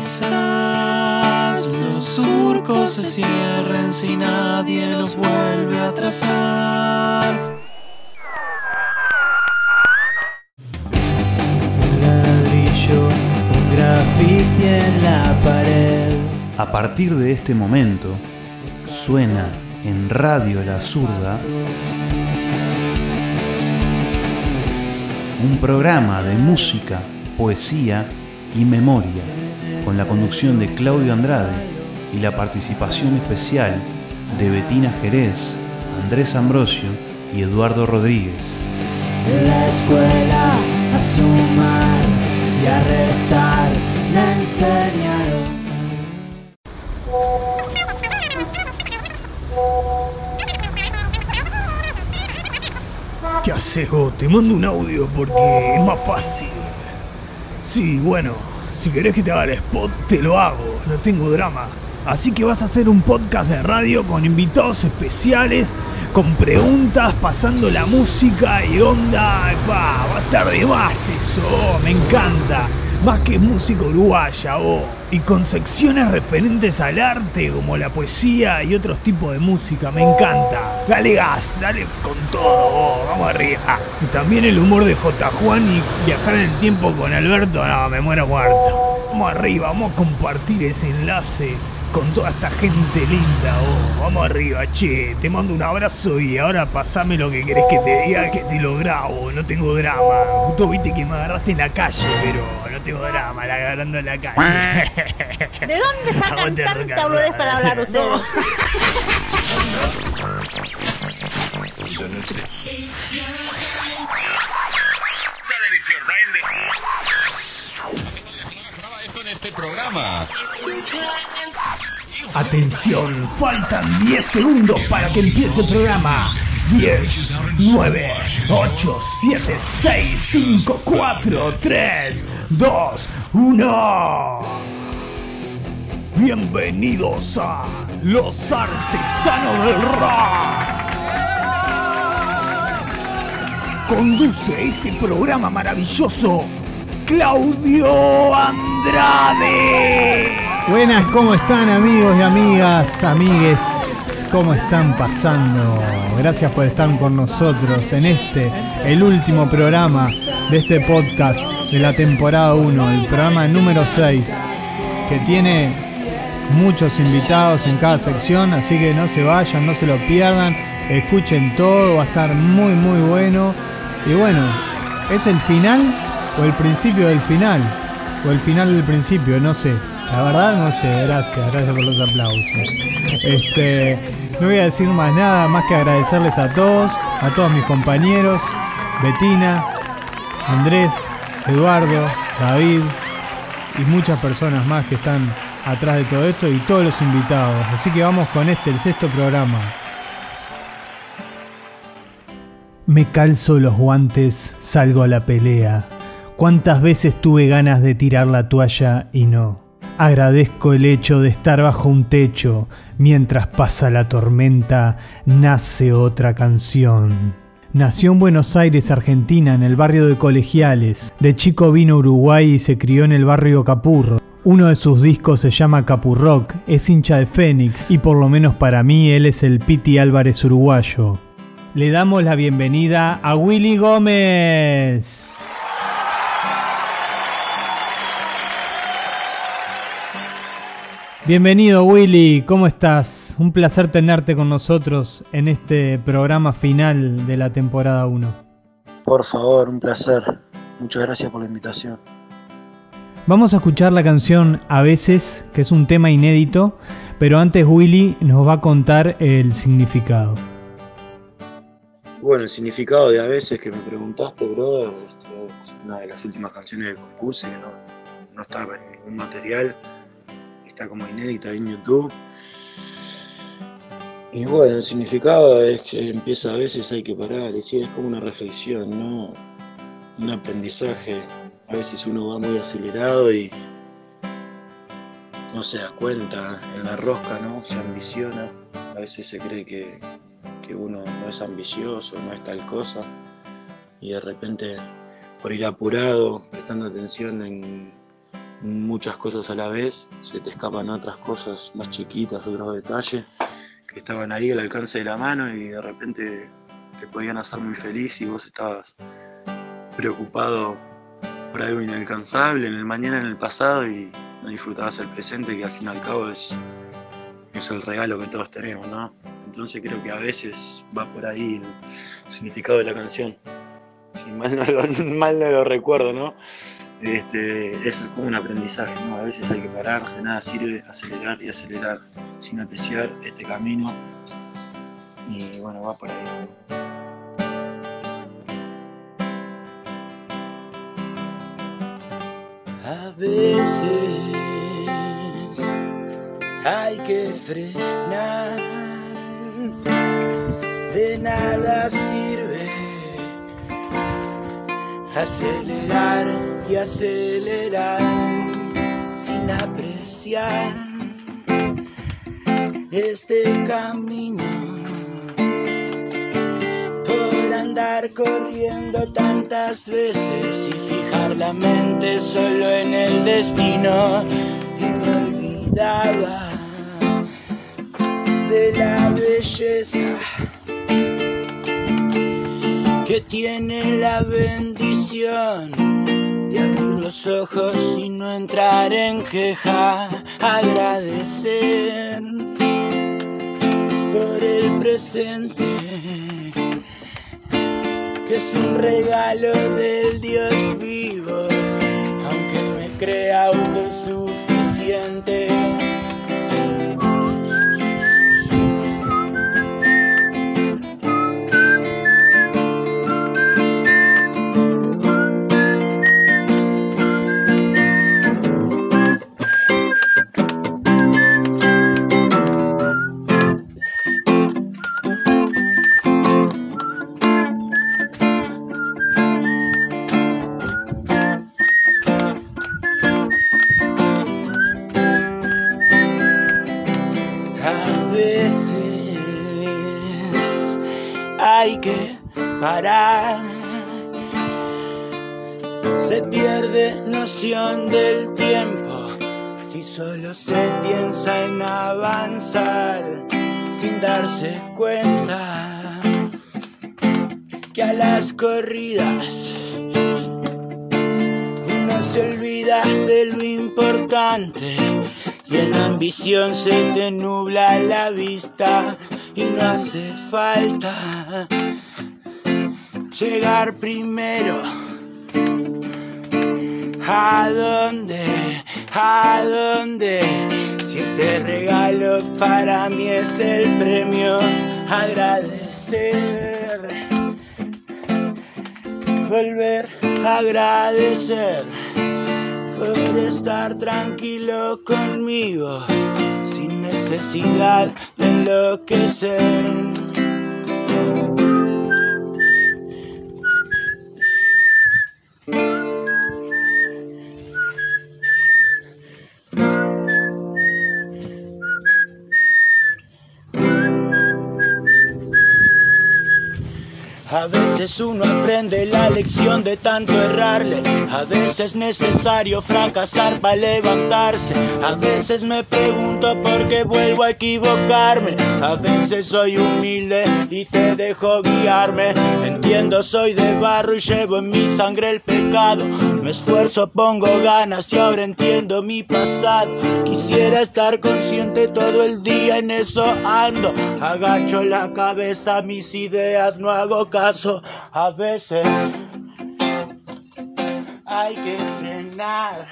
Quizás los surcos se cierren si nadie los vuelve a trazar. Un ladrillo, un grafiti en la pared. A partir de este momento, suena en Radio La Zurda un programa de música, poesía y memoria, con la conducción de Claudio Andrade y la participación especial de Betina Jerez, Andrés Ambrosio y Eduardo Rodríguez. La escuela a sumar y a restar me enseñaron. ¿Qué haces? Te mando un audio porque es más fácil. Sí, bueno, si querés que te haga el spot, te lo hago, no tengo drama. Así que vas a hacer un podcast de radio con invitados especiales, con preguntas, pasando la música y onda. Va a estar de más eso, me encanta. Más que música uruguaya, oh. Y con secciones referentes al arte, como la poesía y otros tipos de música, me encanta. Dale gas, dale con todo, oh, vamos arriba. Y también el humor de J. Juan y viajar en el tiempo con Alberto, no, me muero muerto. Vamos arriba, vamos a compartir ese enlace con toda esta gente linda, oh. Vamos arriba, che. Te mando un abrazo y ahora pasame lo que querés que te diga, que te lo grabo. No tengo drama. Justo viste que me agarraste en la calle, pero no tengo drama, la agarrando en la calle. ¿De dónde sacan tanta boludez para hablar ustedes? Atención, faltan 10 segundos para que empiece el programa. 10, 9, 8, 7, 6, 5, 4, 3, 2, 1. Bienvenidos a Los Artesanos del Rock. Conduce este programa maravilloso Claudio Andrade. Buenas, ¿cómo están amigos y amigas, amigues? ¿Cómo están pasando? Gracias por estar con nosotros en este, el último programa de este podcast de la temporada 1, el programa número 6, que tiene muchos invitados en cada sección, así que no se vayan, no se lo pierdan, escuchen todo, va a estar muy muy bueno. Y bueno, ¿es el final o el principio del final? O el final del principio, no sé. La verdad no sé, gracias, gracias por los aplausos. Este, no voy a decir más nada, más que agradecerles a todos, a todos mis compañeros, Betina, Andrés, Eduardo, David y muchas personas más que están atrás de todo esto y todos los invitados. Así que vamos con este, el sexto programa. Me calzo los guantes, salgo a la pelea. Cuántas veces tuve ganas de tirar la toalla y no. Agradezco el hecho de estar bajo un techo. Mientras pasa la tormenta, nace otra canción. Nació en Buenos Aires, Argentina, en el barrio de Colegiales. De chico vino a Uruguay y se crió en el barrio Capurro. Uno de sus discos se llama Capurrock, es hincha de Fénix y por lo menos para mí él es el Piti Álvarez uruguayo. Le damos la bienvenida a Willy Gómez. Bienvenido Willy, ¿cómo estás? Un placer tenerte con nosotros en este programa final de la temporada 1. Por favor, un placer. Muchas gracias por la invitación. Vamos a escuchar la canción A veces, que es un tema inédito, pero antes Willy nos va a contar el significado. Bueno, el significado de a veces que me preguntaste, brother, esto es una de las últimas canciones que compuse, que no, no estaba en ningún material, como inédita en YouTube. Y bueno, el significado es que empieza a veces hay que parar, es decir, es como una reflexión, ¿no? Un aprendizaje. A veces uno va muy acelerado y no se da cuenta en la rosca, ¿no? Se ambiciona. A veces se cree que, que uno no es ambicioso, no es tal cosa. Y de repente, por ir apurado, prestando atención en, muchas cosas a la vez, se te escapan otras cosas más chiquitas, otros detalles que estaban ahí al alcance de la mano y de repente te podían hacer muy feliz y vos estabas preocupado por algo inalcanzable en el mañana, en el pasado y no disfrutabas el presente que al fin y al cabo es, es el regalo que todos tenemos, ¿no? Entonces creo que a veces va por ahí el significado de la canción. Si mal no mal no lo recuerdo, ¿no? Este, es como un aprendizaje, ¿no? A veces hay que parar, de nada sirve acelerar y acelerar sin apreciar este camino. Y bueno, va por ahí. A veces hay que frenar, de nada sirve acelerar y acelerar sin apreciar este camino. Por andar corriendo tantas veces y fijar la mente solo en el destino y me olvidaba de la belleza que tiene la bendición de abrir los ojos y no entrar en queja, agradecer por el presente, que es un regalo del Dios vivo, aunque me crea autosuficiente. Hay que parar. Se pierde noción del tiempo si solo se piensa en avanzar sin darse cuenta que a las corridas uno se olvida de lo importante y en ambición se te nubla la vista y no hace falta llegar primero. ¿A dónde? ¿A dónde? Si este regalo para mí es el premio, agradecer. Volver a agradecer por estar tranquilo conmigo, necesidad de enloquecer. Veces uno aprende la lección de tanto errarle. A veces es necesario fracasar para levantarse. A veces me pregunto por qué vuelvo a equivocarme. A veces soy humilde y te dejo guiarme. Entiendo, soy de barro y llevo en mi sangre el pecado. Me esfuerzo, pongo ganas y ahora entiendo mi pasado. Quisiera estar consciente todo el día, en eso ando. Agacho la cabeza, mis ideas no hago caso. A veces hay que frenar.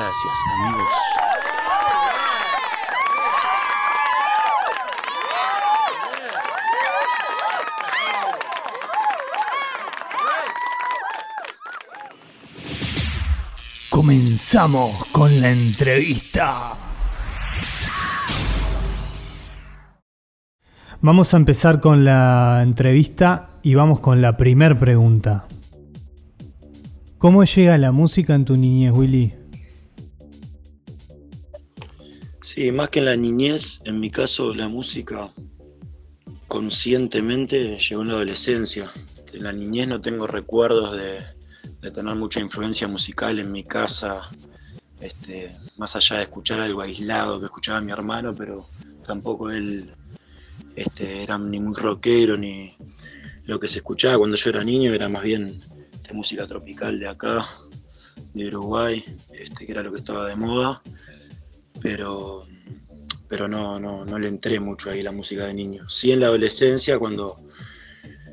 Gracias, amigos. Comenzamos con la entrevista. Vamos a empezar con la entrevista y vamos con la primer pregunta. ¿Cómo llega la música en tu niñez, Willy? Sí, más que en la niñez, en mi caso la música conscientemente llegó en la adolescencia. En la niñez no tengo recuerdos de, tener mucha influencia musical en mi casa, este, más allá de escuchar algo aislado que escuchaba mi hermano, pero tampoco él este, era ni muy rockero, ni lo que se escuchaba cuando yo era niño era más bien de música tropical de acá, de Uruguay, este, que era lo que estaba de moda, pero, pero no, no, no le entré mucho ahí la música de niño. Sí en la adolescencia, cuando,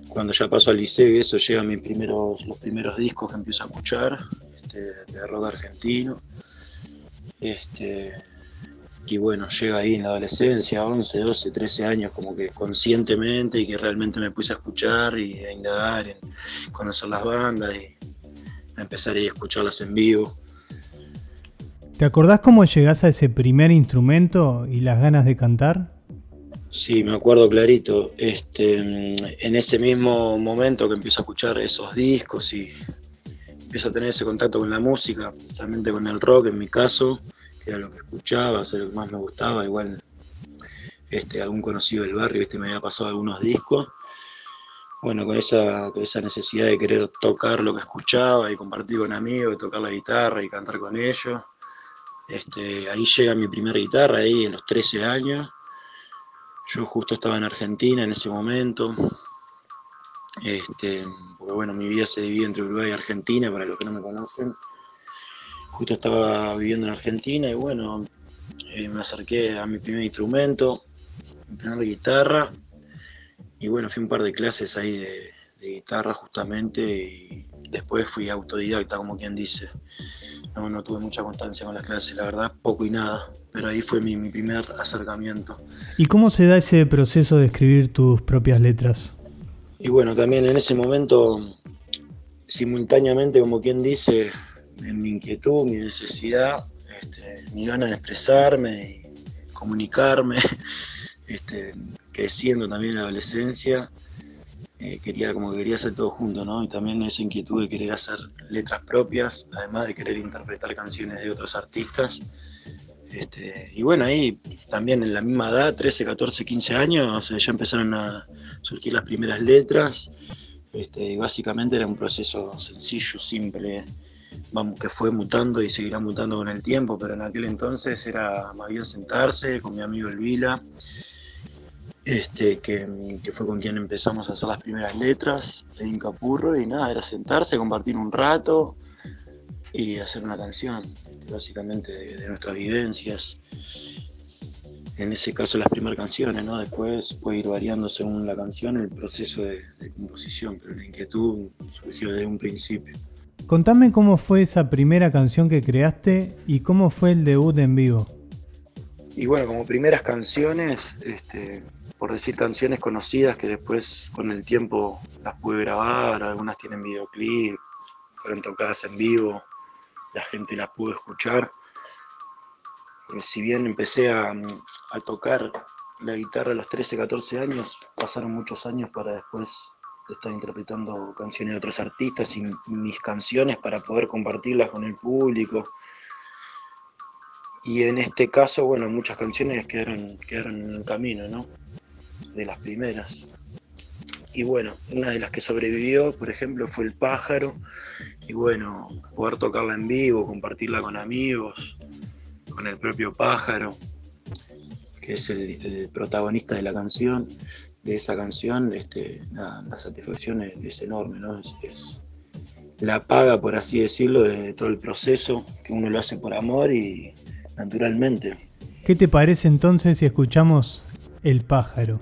cuando ya paso al liceo y eso, llegan mis primeros, los primeros discos que empiezo a escuchar, este, de rock argentino. Este, y bueno, llega ahí en la adolescencia, 11, 12, 13 años, como que conscientemente y que realmente me puse a escuchar y a indagar, en conocer las bandas y a empezar a, escucharlas en vivo. ¿Te acordás cómo llegás a ese primer instrumento y las ganas de cantar? Sí, me acuerdo clarito. Este, en ese mismo momento que empiezo a escuchar esos discos y empiezo a tener ese contacto con la música, especialmente con el rock en mi caso, era lo que escuchaba, era lo que más me gustaba, igual este, algún conocido del barrio este, me había pasado algunos discos. Bueno, con esa, esa necesidad de querer tocar lo que escuchaba y compartir con amigos, tocar la guitarra y cantar con ellos. Este, ahí llega mi primera guitarra, ahí en los 13 años. Yo justo estaba en Argentina en ese momento. Este, porque bueno, mi vida se divide entre Uruguay y Argentina, para los que no me conocen justo estaba viviendo en Argentina y bueno, eh, me acerqué a mi primer instrumento, mi primera guitarra, y bueno, fui un par de clases ahí de, guitarra justamente y después fui autodidacta, como quien dice. No, no tuve mucha constancia con las clases, la verdad, poco y nada, pero ahí fue mi, mi primer acercamiento. ¿Y cómo se da ese proceso de escribir tus propias letras? Y bueno, también en ese momento, simultáneamente, como quien dice, mi inquietud, mi necesidad, este, mi ganas de expresarme y comunicarme, este, creciendo también en la adolescencia, eh, quería como que quería hacer todo junto, ¿no? Y también esa inquietud de querer hacer letras propias, además de querer interpretar canciones de otros artistas. Este, y bueno, ahí también en la misma edad, 13, 14, 15 años, ya empezaron a surgir las primeras letras. Este, y básicamente era un proceso sencillo, simple, vamos, que fue mutando y seguirá mutando con el tiempo, pero en aquel entonces era más bien sentarse con mi amigo Elvila, este, que, que, fue con quien empezamos a hacer las primeras letras de Incapurro, y nada, era sentarse, compartir un rato y hacer una canción, básicamente de, nuestras vivencias. En ese caso las primeras canciones, ¿no? Después puede ir variando según la canción el proceso de, de composición, pero la inquietud surgió desde un principio. Contame cómo fue esa primera canción que creaste y cómo fue el debut en vivo. Y bueno, como primeras canciones, este, por decir canciones conocidas que después con el tiempo las pude grabar, algunas tienen videoclip, fueron tocadas en vivo, la gente las pudo escuchar. si bien empecé a, a tocar la guitarra a los 13, 14 años, pasaron muchos años para después estar interpretando canciones de otros artistas y mis canciones para poder compartirlas con el público. Y en este caso, bueno, muchas canciones quedaron, quedaron en el camino, ¿no? De las primeras. Y bueno, una de las que sobrevivió, por ejemplo, fue El Pájaro. Y bueno, poder tocarla en vivo, compartirla con amigos, con el propio Pájaro, que es el, protagonista de la canción de esa canción, este, la satisfacción es, enorme, ¿no? Es, la paga, por así decirlo, de todo el proceso, que uno lo hace por amor y naturalmente. ¿Qué te parece entonces si escuchamos El pájaro?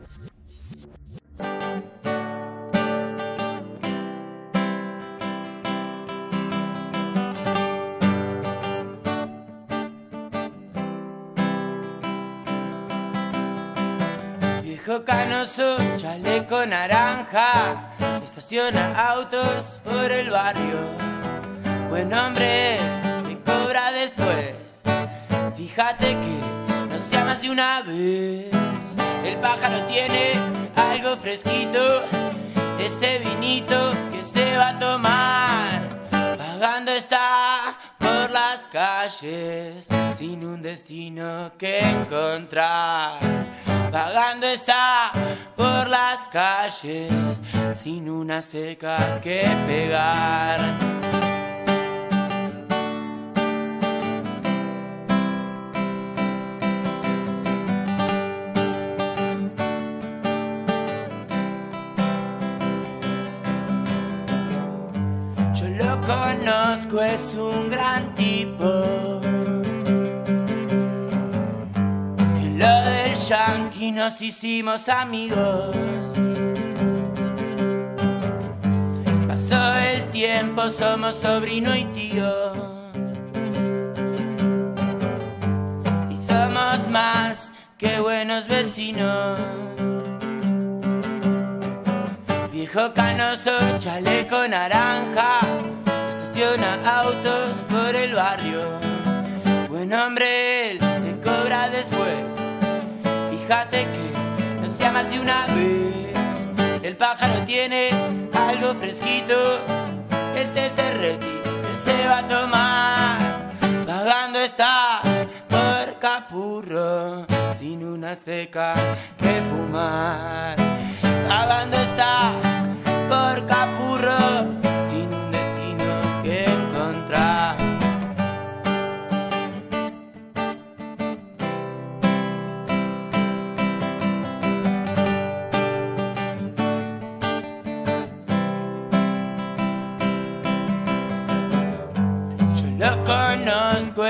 Estaciona autos por el barrio. Buen hombre, te cobra después. Fíjate que no sea más de una vez. El pájaro tiene algo fresquito, ese vinito que se va a tomar. Pagando las calles sin un destino que encontrar. Vagando está por las calles sin una seca que pegar. Conozco, es un gran tipo. En lo del yankee nos hicimos amigos. Pasó el tiempo, somos sobrino y tío. Y somos más que buenos vecinos. Viejo canoso, chaleco naranja, estaciona autos por el barrio. Buen hombre, él te cobra después. Fíjate que no sea más de una vez. El pájaro tiene algo fresquito, ese se retira, él se va a tomar. Vagando está por Capurro, sin una seca que fumar. Vagando está por Capurro,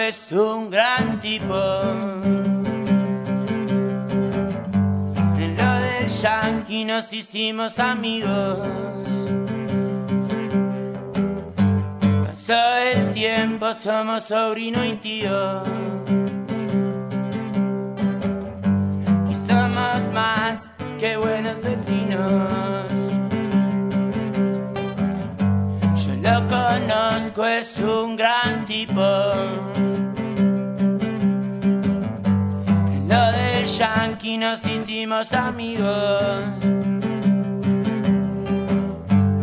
es un gran tipo. En lo del yankee nos hicimos amigos. Pasó el tiempo, somos sobrino y tío. Y somos más que buenos vecinos. Lo conozco, es un gran tipo. Del yankee nos hicimos amigos.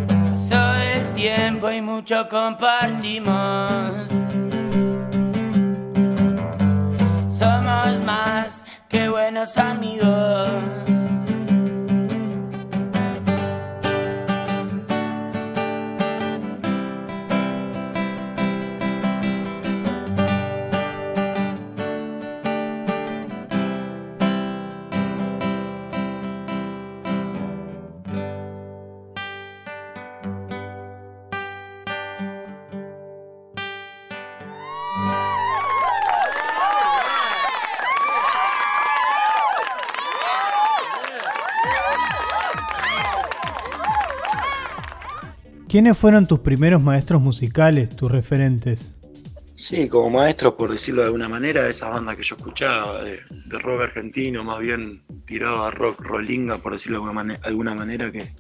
Pasó el tiempo y mucho compartimos. Somos más que buenos amigos. ¿Quiénes fueron tus primeros maestros musicales, tus referentes? Sí, como maestro, por decirlo de alguna manera, esa banda que yo escuchaba, de, rock argentino, más bien tirado a rock rolinga, por decirlo de alguna, mane- alguna manera, que,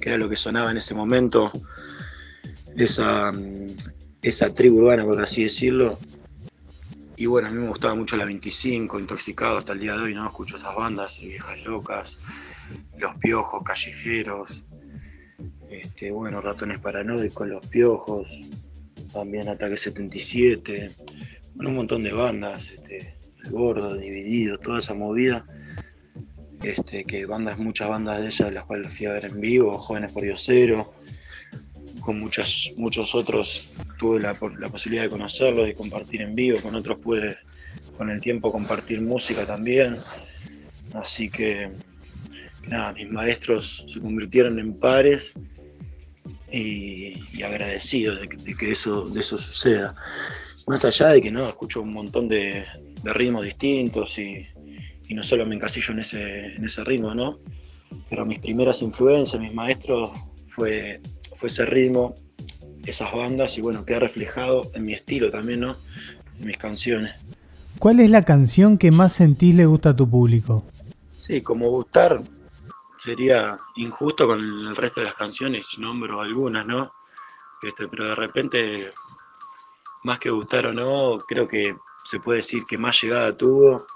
que era lo que sonaba en ese momento, esa, esa tribu urbana, por así decirlo. Y bueno, a mí me gustaba mucho la 25, Intoxicado hasta el día de hoy, ¿no? Escucho esas bandas, Viejas Locas, Los Piojos, Callejeros, este, bueno, Ratones Paranoicos, Los Piojos, también Ataque 77, bueno, un montón de bandas, este, Gordo, Divididos, toda esa movida, este, que bandas, muchas bandas de ellas, las cuales fui a ver en vivo, Jóvenes por Diosero, con muchas, muchos otros tuve la, posibilidad de conocerlos, de compartir en vivo, con otros pude con el tiempo compartir música también, así que nada, mis maestros se convirtieron en pares y, y agradecido de que, de que eso, de eso suceda. Más allá de que no, escucho un montón de, de ritmos distintos y, y no solo me encasillo en ese, en ese ritmo, ¿no? Pero mis primeras influencias, mis maestros, fue, fue ese ritmo, esas bandas y bueno, queda reflejado en mi estilo también, ¿no? En mis canciones. ¿Cuál es la canción que más sentís le gusta a tu público? Sí, como gustar sería injusto con el resto de las canciones, nombro algunas, ¿no? Este, pero de repente, más que gustar o no, creo que se puede decir que más llegada tuvo.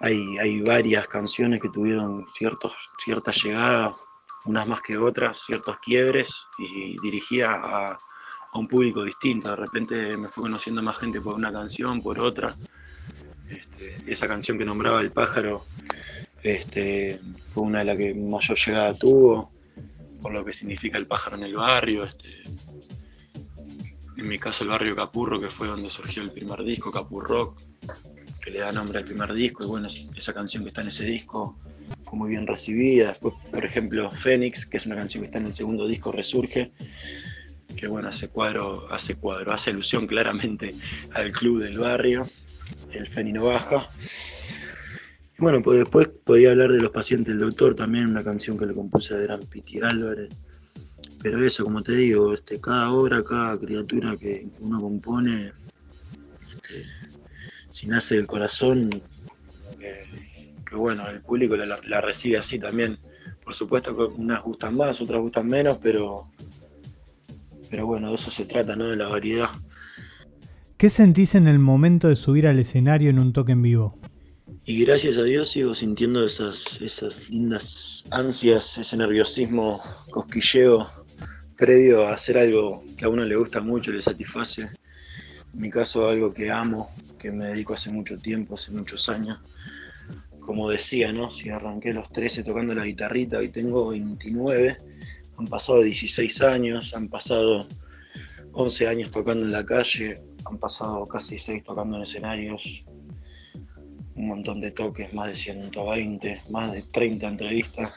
Hay, hay varias canciones que tuvieron ciertos, cierta llegada, unas más que otras, ciertos quiebres, y dirigía a un público distinto. De repente me fue conociendo más gente por una canción, por otra. Este, esa canción que nombraba El pájaro este, fue una de las que mayor llegada tuvo, por lo que significa el pájaro en el barrio. Este, en mi caso el barrio Capurro, que fue donde surgió el primer disco, Capurrock, que le da nombre al primer disco, y bueno, esa canción que está en ese disco fue muy bien recibida. Después, por ejemplo, Fénix, que es una canción que está en el segundo disco, Resurge, que bueno, hace cuadro, hace cuadro, hace alusión claramente al club del barrio, el Fénix no baja. Bueno, pues después podía hablar de Los pacientes del doctor, también una canción que le compuse a Gran Piti Álvarez. Pero eso, como te digo, este, cada obra, cada criatura que, uno compone, este, si nace del corazón, que, bueno, el público la, la, recibe así también. Por supuesto que unas gustan más, otras gustan menos, pero, pero bueno, de eso se trata, ¿no? De la variedad. ¿Qué sentís en el momento de subir al escenario en un toque en vivo? Y gracias a Dios sigo sintiendo esas, esas lindas ansias, ese nerviosismo, cosquilleo previo a hacer algo que a uno le gusta mucho, le satisface. En mi caso, algo que amo, que me dedico hace mucho tiempo, hace muchos años. Como decía, ¿no? Si arranqué los 13 tocando la guitarrita, y tengo 29, han pasado 16 años, han pasado 11 años tocando en la calle, han pasado casi 6 tocando en escenarios, un montón de toques, más de 120, más de 30 entrevistas.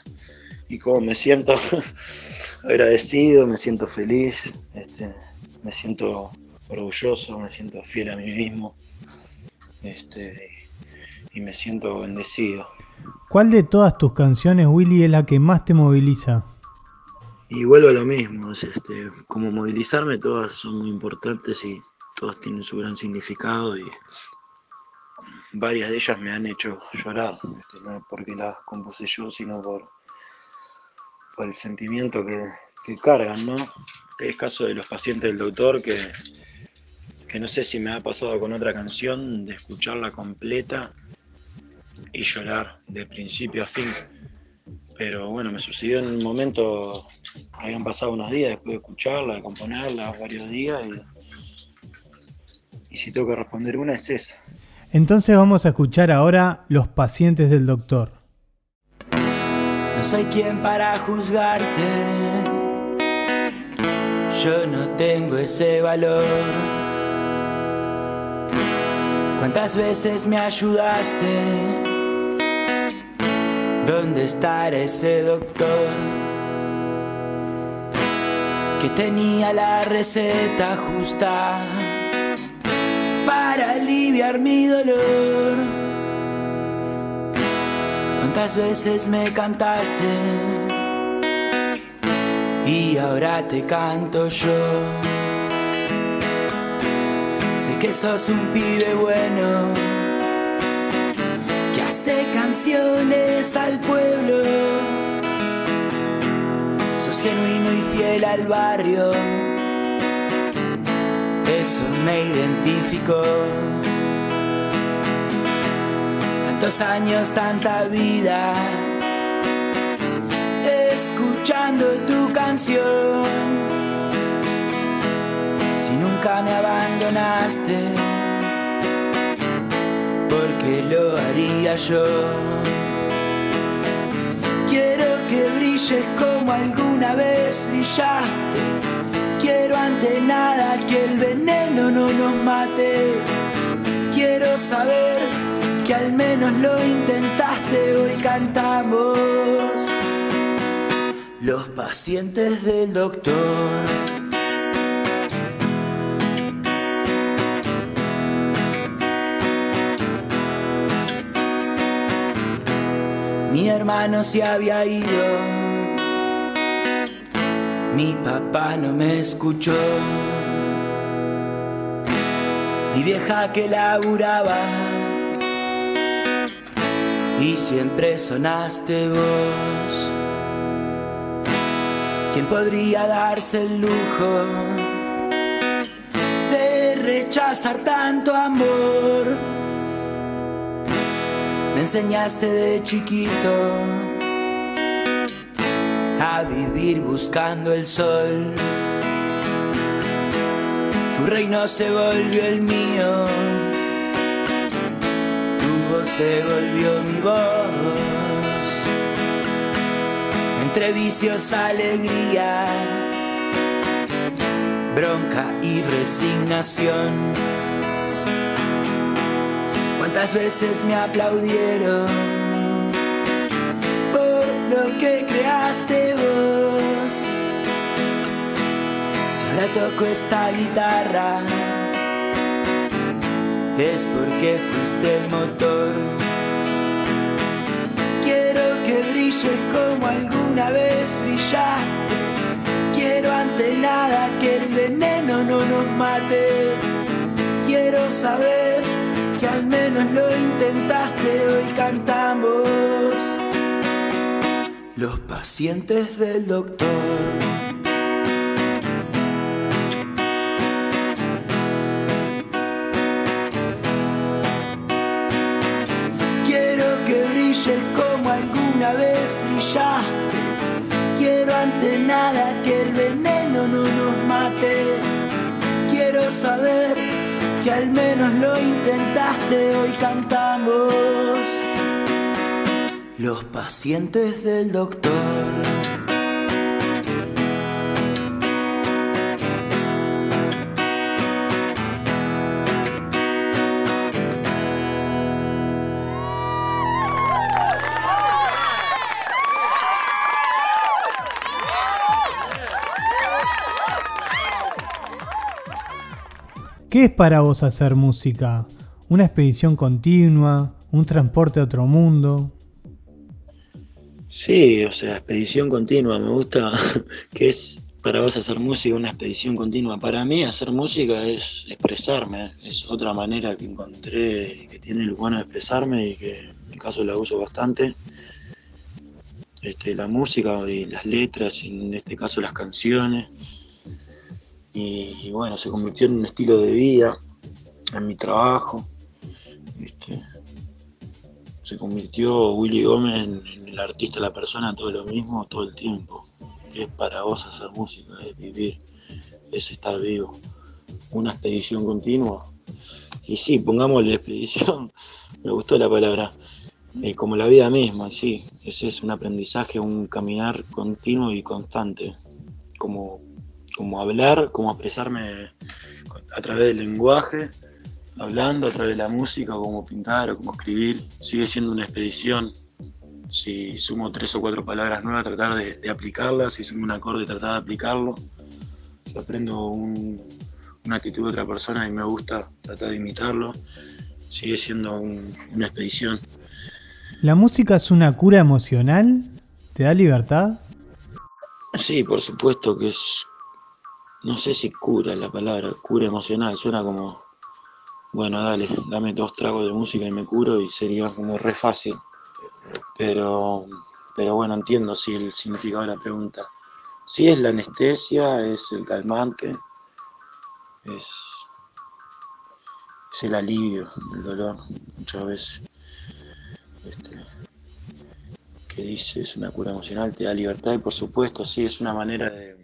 Y como me siento agradecido, me siento feliz, este, me siento orgulloso, me siento fiel a mí mismo este, y me siento bendecido. ¿Cuál de todas tus canciones, Willy, es la que más te moviliza? Y vuelvo a lo mismo, este, como movilizarme, todas son muy importantes y todas tienen su gran significado y varias de ellas me han hecho llorar, este, no porque las compuse yo, sino por, por el sentimiento que, cargan, ¿no? Es caso de los pacientes del doctor que, que no sé si me ha pasado con otra canción, de escucharla completa y llorar de principio a fin. Pero bueno, me sucedió en un momento, habían pasado unos días después de escucharla, de componerla, varios días, y, y si tengo que responder una es esa. Entonces vamos a escuchar ahora Los pacientes del doctor. No soy quien para juzgarte, yo no tengo ese valor. ¿Cuántas veces me ayudaste? ¿Dónde está ese doctor? Que tenía la receta justa para aliviar mi dolor. ¿Cuántas veces me cantaste? Y ahora te canto yo. Sé que sos un pibe bueno, que hace canciones al pueblo. Sos genuino y fiel al barrio eso me identificó. Tantos años, tanta vida, escuchando tu canción. Si nunca me abandonaste, porque lo haría yo. Quiero que brilles como alguna vez brillaste quiero ante nada que el veneno no nos mate. Quiero saber que al menos lo intentaste, hoy cantamos. Los pacientes del doctor. Mi hermano se había ido mi papá no me escuchó. Mi vieja que laburaba y siempre sonaste vos. ¿Quién podría darse el lujo de rechazar tanto amor? Me enseñaste de chiquito a vivir buscando el sol. Tu reino se volvió el mío, tu voz se volvió mi voz. Entre vicios, alegría, bronca y resignación. ¿Cuántas veces me aplaudieron Ahora toco esta guitarra, es porque fuiste el motor. Quiero que brilles como alguna vez brillaste. Quiero ante nada que el veneno no nos mate. Quiero saber que al menos lo intentaste. Hoy cantamos los pacientes del doctor. Nada que el veneno no nos mate. Quiero saber que al menos lo intentaste. Hoy cantamos los pacientes del doctor. ¿Qué es para vos hacer música? ¿Una expedición continua? ¿Un transporte a otro mundo? Sí, o sea, expedición continua, me gusta que es para vos hacer música una expedición continua. Para mí hacer música es expresarme, es otra manera que encontré que tiene el bueno de expresarme y que en mi caso la uso bastante. Este, la música y las letras, y en este caso las canciones. Y, bueno, se convirtió en un estilo de vida, en mi trabajo. Este, se convirtió Willy Gómez en, en el artista, la persona, todo lo mismo, todo el tiempo. Que es para vos hacer música, es vivir, es estar vivo. Una expedición continua. Y sí, pongámosle expedición, me gustó la palabra. Eh, como la vida misma, sí, ese es un aprendizaje, un caminar continuo y constante. Como, como hablar, como expresarme a través del lenguaje, hablando a través de la música, como pintar o como escribir, sigue siendo una expedición. Si sumo tres o cuatro palabras nuevas, tratar de, de aplicarlas, si sumo un acorde, tratar de aplicarlo. Si aprendo un- una actitud de otra persona y me gusta, tratar de imitarlo, sigue siendo un- una expedición. ¿La música es una cura emocional? ¿Te da libertad? Sí, por supuesto que es, no sé si cura la palabra, cura emocional, suena como, bueno, dale, dame dos tragos de música y me curo y sería como re fácil. Pero, pero bueno, entiendo sí el significado de la pregunta. Sí es la anestesia, es el calmante, es, es el alivio del dolor, muchas veces. Este, que dice es una cura emocional, te da libertad y por supuesto sí es una manera de,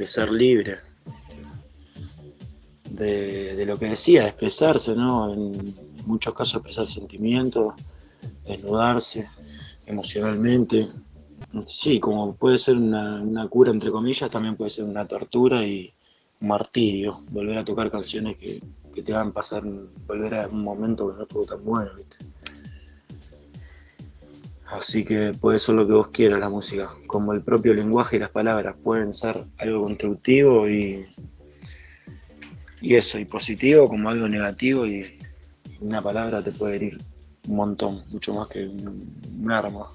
de ser libre, de, lo que decía, de expresarse, ¿no? En muchos casos expresar sentimientos, desnudarse emocionalmente. Sí, como puede ser una, cura entre comillas, también puede ser una tortura y un martirio, volver a tocar canciones que, que te hagan pasar, volver a un momento que no estuvo tan bueno, ¿viste? Así que puede ser lo que vos quieras la música, como el propio lenguaje y las palabras pueden ser algo constructivo y, y eso, y positivo como algo negativo y una palabra te puede herir un montón, mucho más que un, arma.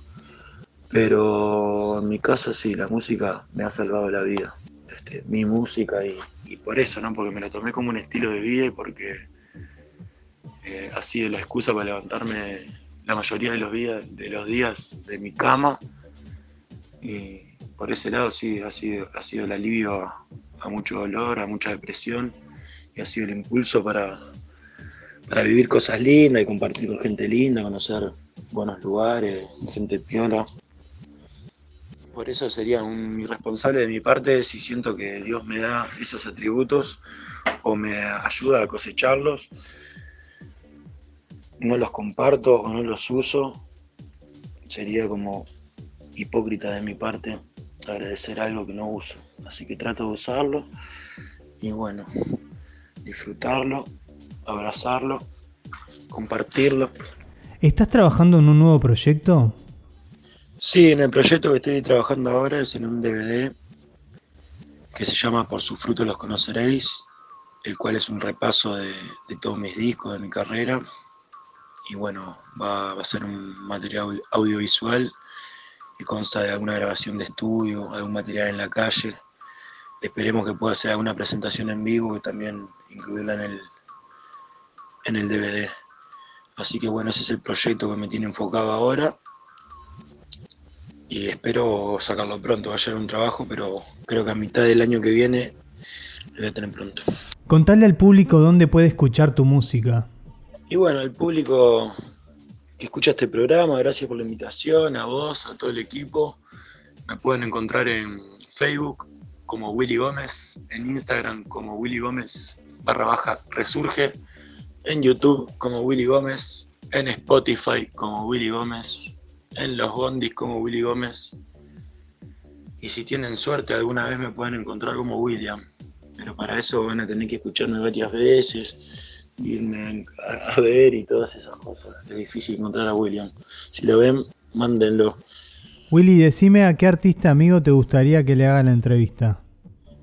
Pero en mi caso sí, la música me ha salvado la vida, este, mi música y, y por eso, ¿no? Porque me lo tomé como un estilo de vida y porque eh, ha sido la excusa para levantarme la mayoría de los días de, los días de mi cama. Y por ese lado sí, ha sido, ha sido el alivio a, mucho dolor, a mucha depresión y ha sido el impulso para, para vivir cosas lindas y compartir con gente linda, conocer buenos lugares, gente piola. Por eso sería un irresponsable de mi parte si siento que Dios me da esos atributos o me ayuda a cosecharlos, no los comparto o no los uso, sería como hipócrita de mi parte agradecer algo que no uso. Así que trato de usarlo y bueno, disfrutarlo, abrazarlo, compartirlo. ¿Estás trabajando en un nuevo proyecto? Sí, en el proyecto que estoy trabajando ahora es en un DVD que se llama Por su fruto los conoceréis, el cual es un repaso de, de todos mis discos, de mi carrera. Y bueno, va, a ser un material audiovisual que consta de alguna grabación de estudio, algún material en la calle. Esperemos que pueda ser alguna presentación en vivo que también incluirla en el, en el DVD. Así que bueno, ese es el proyecto que me tiene enfocado ahora. Y espero sacarlo pronto. Va a ser un trabajo, pero creo que a mitad del año que viene lo voy a tener pronto. Contale al público dónde puede escuchar tu música. Y bueno, al público que escucha este programa, gracias por la invitación, a vos, a todo el equipo. Me pueden encontrar en Facebook como Willy Gómez, en Instagram como Willy Gómez barra baja resurge, en YouTube como Willy Gómez, en Spotify como Willy Gómez, en los bondis como Willy Gómez. Y si tienen suerte, alguna vez me pueden encontrar como William. Pero para eso van a tener que escucharme varias veces, irme a ver y todas esas cosas. Es difícil encontrar a William. Si lo ven, mándenlo. Willy, decime a qué artista amigo te gustaría que le haga la entrevista.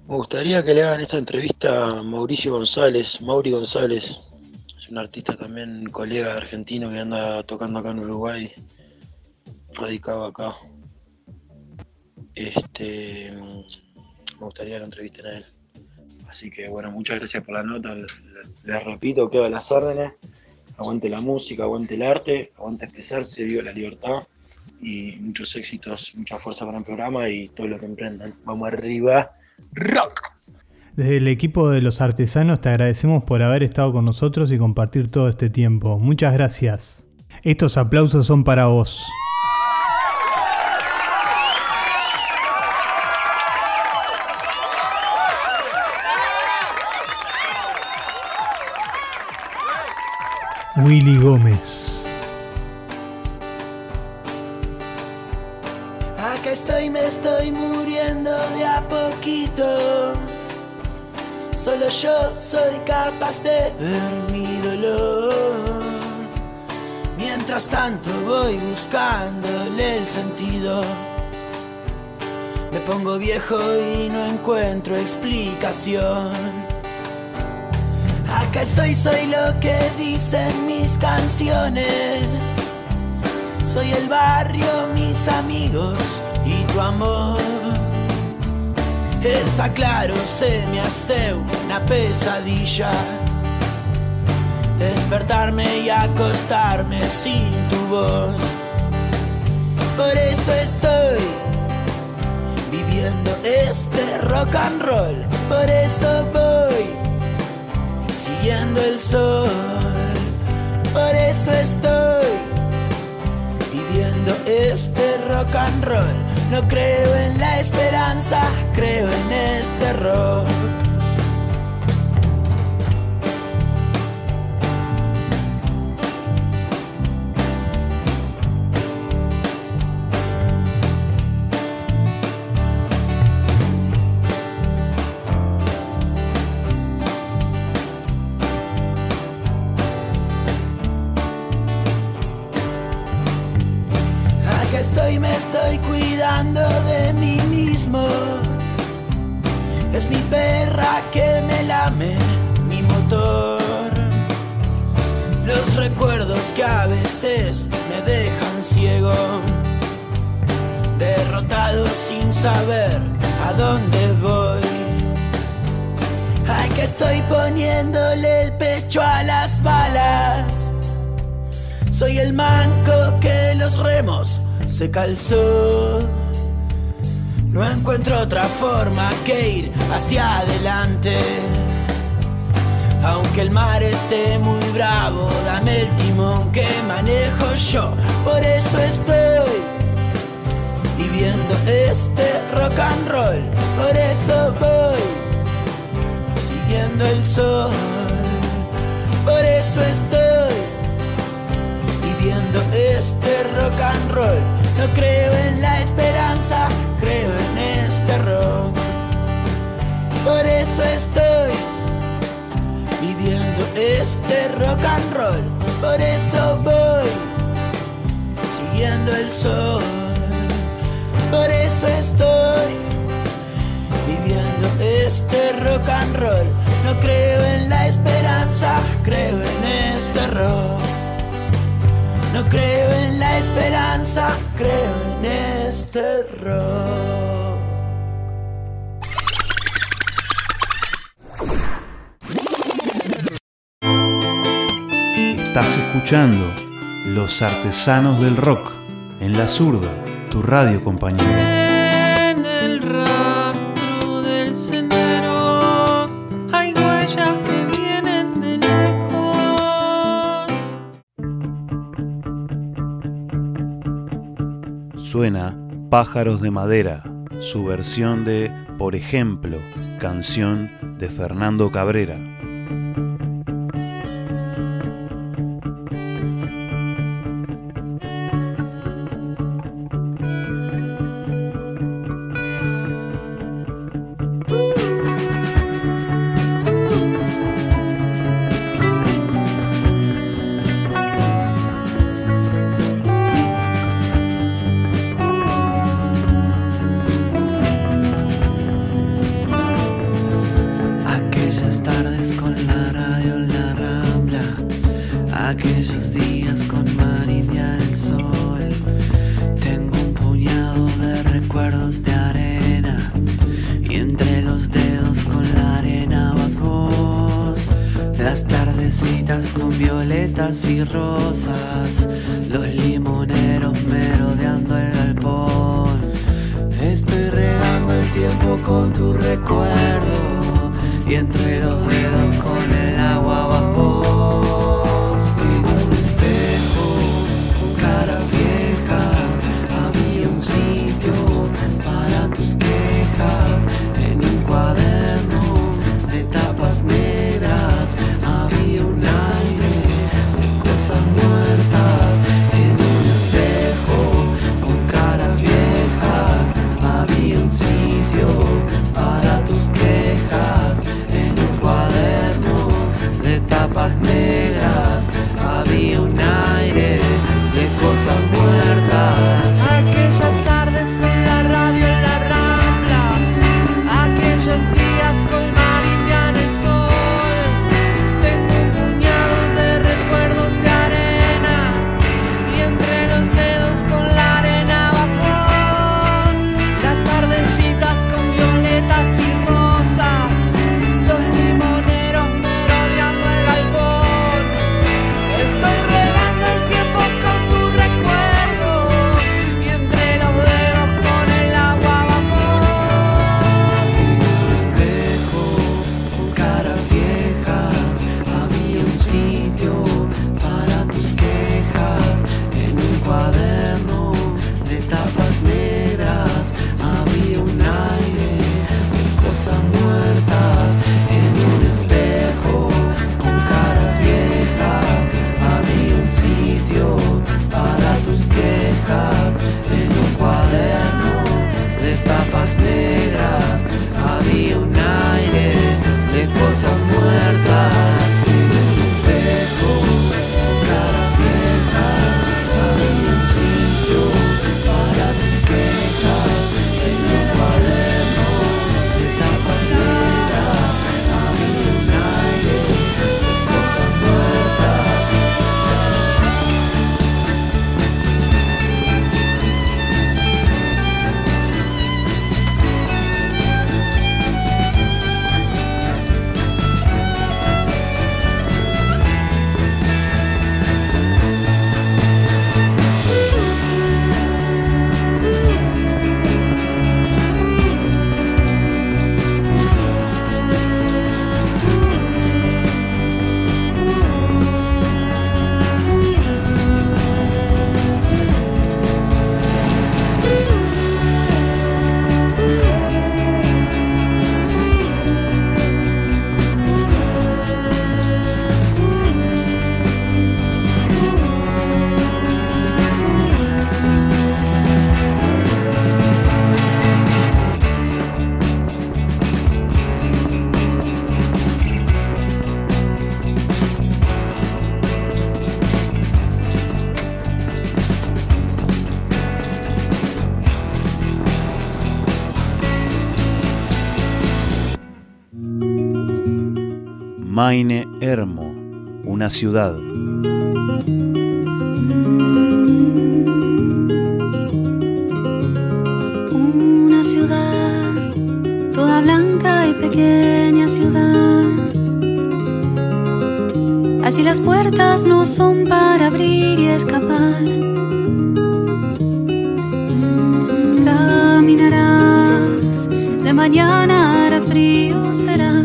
Me gustaría que le hagan esta entrevista a Mauricio González, Mauri González. Es un artista también, colega argentino que anda tocando acá en Uruguay, radicado acá. Este, me gustaría que lo entrevisten a él. Así que bueno, muchas gracias por la nota. Les, repito, quedo a las órdenes. Aguante la música, aguante el arte, aguante expresarse, viva la libertad. Y muchos éxitos, mucha fuerza para el programa y todo lo que emprendan. Vamos arriba. Rock. Desde el equipo de los artesanos te agradecemos por haber estado con nosotros y compartir todo este tiempo. Muchas gracias. Estos aplausos son para vos. Willy Gómez. Acá estoy, me estoy muriendo de a poquito. Solo yo soy capaz de ver mi dolor. Mientras tanto voy buscándole el sentido. Me pongo viejo y no encuentro explicación. Acá estoy, soy lo que dicen mis canciones. Soy el barrio, mis amigos y tu amor. Está claro, se me hace una pesadilla. Despertarme y acostarme sin tu voz. Por eso estoy viviendo este rock and roll. El sol. Por eso estoy viviendo este rock and roll. No creo en la esperanza, creo en este rock. Saber a dónde voy. Ay, que estoy poniéndole el pecho a las balas. Soy el manco que los remos se calzó. No encuentro otra forma que ir hacia adelante. Aunque el mar esté muy bravo, dame el timón que manejo yo. Por eso estoy viviendo este rock and roll. Por eso voy siguiendo el sol. Por eso estoy viviendo este rock and roll. No creo en la esperanza, creo en este rock. Por eso estoy viviendo este rock and roll. Por eso voy siguiendo el sol. Estoy viviendo este rock and roll. No creo en la esperanza, creo en este rock. No creo en la esperanza, creo en este rock. Estás escuchando Los Artesanos del Rock en la zurda, tu radio compañero. Pájaros de Madera, su versión de Por ejemplo, canción de Fernando Cabrera. Y entre Maine Hermo, una ciudad. Una ciudad, toda blanca y pequeña ciudad. Allí las puertas no son para abrir y escapar. Caminarás, de mañana hará frío serás.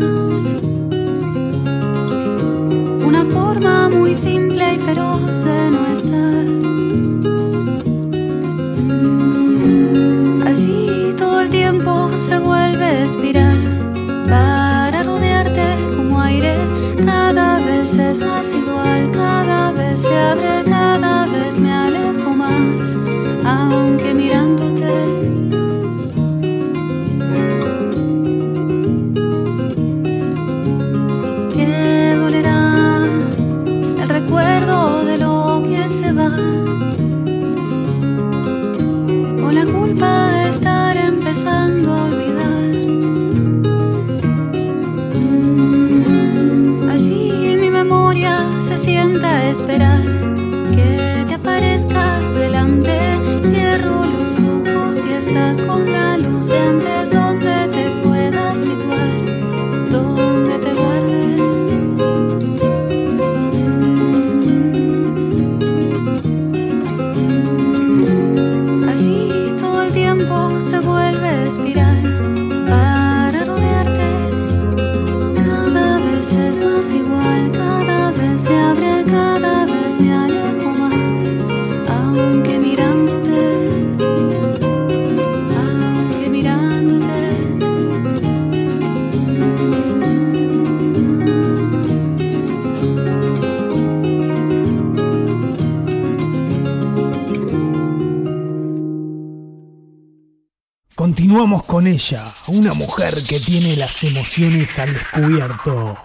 Una mujer que tiene las emociones al descubierto.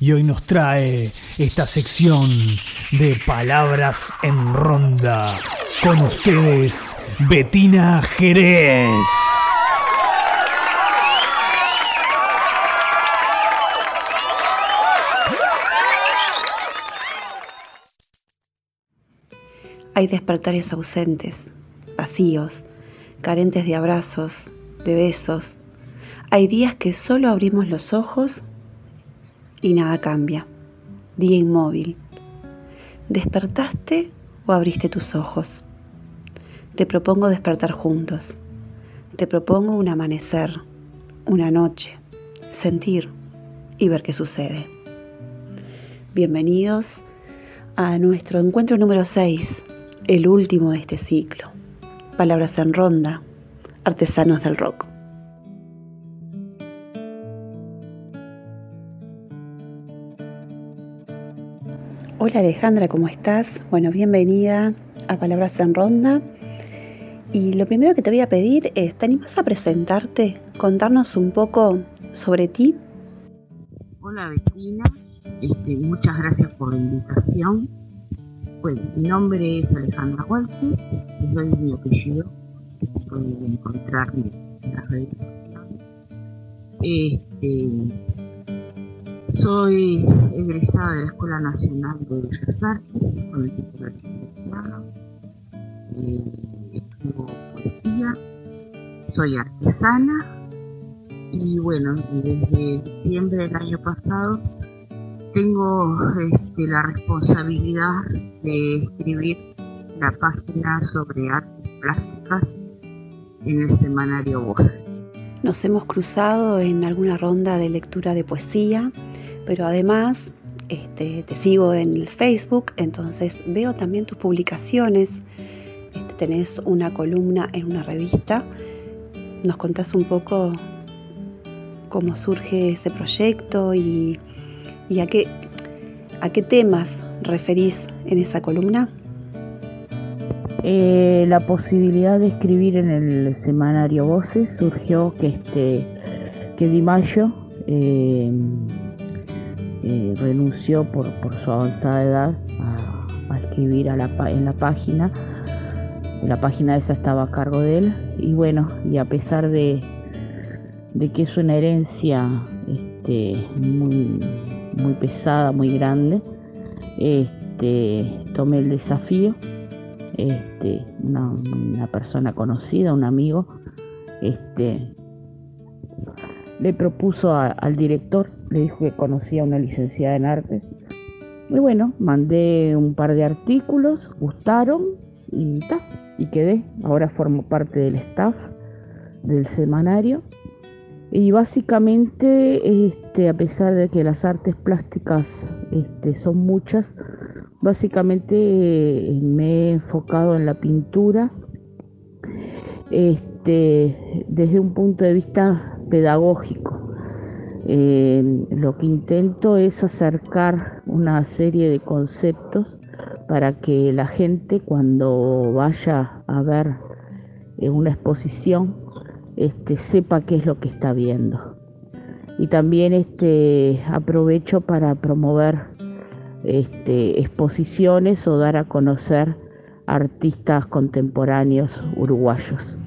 Y hoy nos trae esta sección de palabras en ronda. Con ustedes, Betina Jerez. Hay despertares ausentes, vacíos, carentes de abrazos, de besos. Hay días que solo abrimos los ojos y nada cambia. Día inmóvil. ¿Despertaste o abriste tus ojos? Te propongo despertar juntos. Te propongo un amanecer, una noche, sentir y ver qué sucede. Bienvenidos a nuestro encuentro número 6, el último de este ciclo. Palabras en ronda, artesanos del rock. Hola Alejandra, ¿cómo estás? Bueno, bienvenida a Palabras en Ronda. Y lo primero que te voy a pedir es, ¿te animas a presentarte? Contarnos un poco sobre ti. Hola Bettina, este, muchas gracias por la invitación. Bueno, mi nombre es Alejandra Waltes, les doy mi apellido, que se puede encontrar en las redes sociales. Este, soy egresada de la Escuela Nacional de Bellas Artes, con el título de licenciada. Eh, escribo poesía, soy artesana y bueno, desde diciembre del año pasado tengo este, la responsabilidad de escribir la página sobre artes plásticas en el semanario Voces. Nos hemos cruzado en alguna ronda de lectura de poesía, pero además este, te sigo en Facebook, entonces veo también tus publicaciones. Este, tenés una columna en una revista. ¿Nos contás un poco cómo surge ese proyecto y, a qué temas referís en esa columna? Eh, la posibilidad de escribir en el semanario Voces surgió que este que Di Mayo eh, eh, renunció por, por, su avanzada edad a, escribir en la página. La página esa estaba a cargo de él y bueno, y a pesar de, de que es una herencia este, muy, muy pesada, muy grande, este, tomé el desafío. Este, una, persona conocida, un amigo, este, le propuso al director, le dijo que conocía a una licenciada en arte. Y bueno, mandé un par de artículos, gustaron y ta, y quedé. Ahora formo parte del staff del semanario. Y básicamente, este, a pesar de que las artes plásticas este, son muchas, básicamente eh, me he enfocado en la pintura este, desde un punto de vista pedagógico. Eh, lo que intento es acercar una serie de conceptos para que la gente cuando vaya a ver eh, una exposición este, sepa qué es lo que está viendo. Y también este, aprovecho para promover este, exposiciones o dar a conocer artistas contemporáneos uruguayos.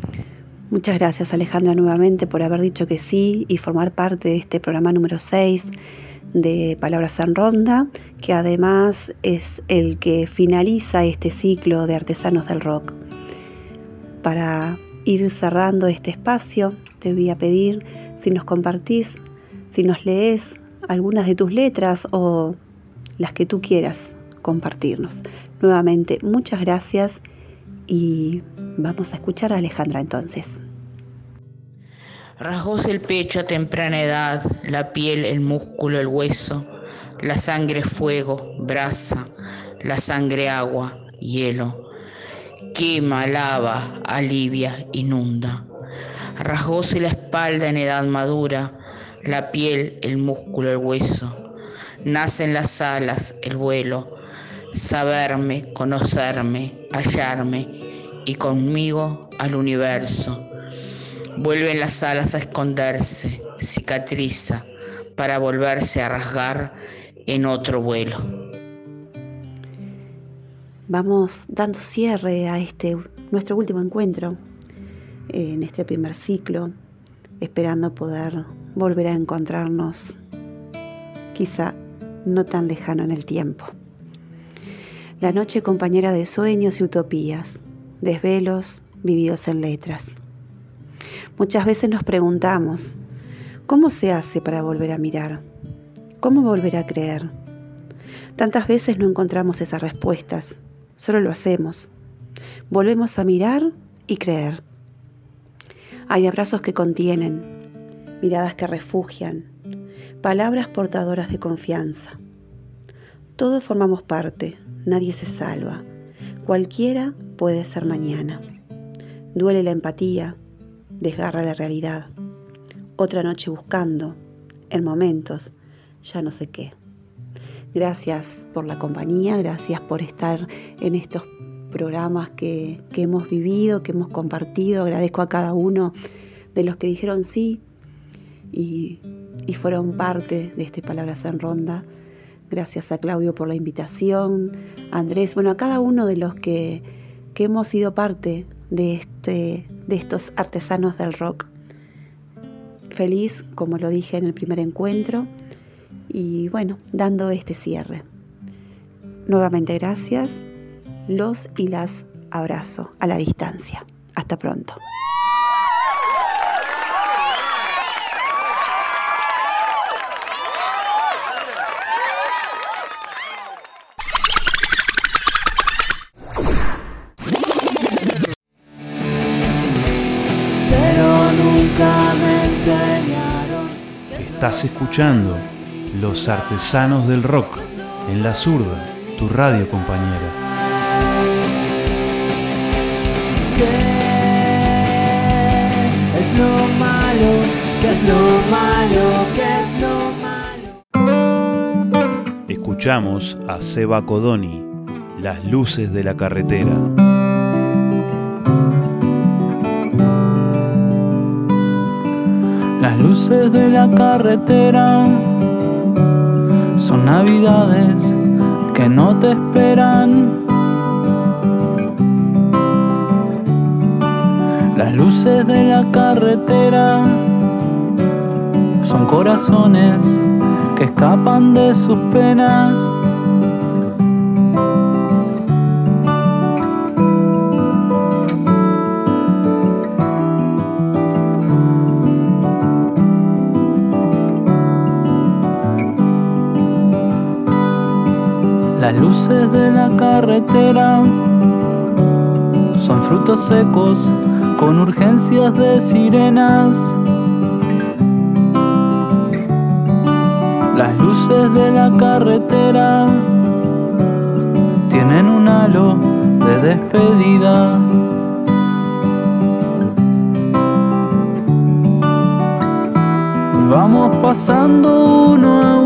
Muchas gracias Alejandra nuevamente por haber dicho que sí y formar parte de este programa número 6 de Palabras en Ronda, que además es el que finaliza este ciclo de artesanos del rock. Para ir cerrando este espacio, te voy a pedir si nos compartís, si nos lees algunas de tus letras o las que tú quieras compartirnos. Nuevamente, muchas gracias y vamos a escuchar a Alejandra entonces. Rasgóse el pecho a temprana edad, la piel, el músculo, el hueso, la sangre fuego, brasa, la sangre agua, hielo. Quema, lava, alivia, inunda. Rasgóse la espalda en edad madura, la piel, el músculo, el hueso. Nacen las alas, el vuelo, saberme, conocerme, hallarme y conmigo al universo. Vuelven las alas a esconderse, cicatriza, para volverse a rasgar en otro vuelo. Vamos dando cierre a este nuestro último encuentro en este primer ciclo, esperando poder volver a encontrarnos quizá no tan lejano en el tiempo la noche compañera de sueños y utopías, desvelos vividos en letras. Muchas veces nos preguntamos, ¿cómo se hace para volver a mirar? ¿Cómo volver a creer? Tantas veces no encontramos esas respuestas, solo lo hacemos. Volvemos a mirar y creer. Hay abrazos que contienen, miradas que refugian, palabras portadoras de confianza. Todos formamos parte, nadie se salva. Cualquiera puede ser mañana. Duele la empatía, desgarra la realidad. Otra noche buscando, en momentos, ya no sé qué. Gracias por la compañía, gracias por estar en estos programas que, hemos vivido, que hemos compartido. Agradezco a cada uno de los que dijeron sí y, y fueron parte de este Palabras en Ronda. Gracias a Claudio por la invitación, Andrés, bueno, a cada uno de los que, hemos sido parte de, este, de estos artesanos del rock. Feliz, como lo dije en el primer encuentro, y bueno, dando este cierre. Nuevamente gracias, los y las abrazo a la distancia. Hasta pronto. Estás escuchando Los Artesanos del Rock en la zurda, tu radio compañera. ¿Qué es lo malo? ¿Qué es lo malo? ¿Qué es lo malo? Escuchamos a Seba Codoni, Las luces de la carretera. Las luces de la carretera son navidades que no te esperan. Las luces de la carretera son corazones que escapan de sus penas. Las luces de la carretera son frutos secos con urgencias de sirenas. Las luces de la carretera tienen un halo de despedida. Vamos pasando uno a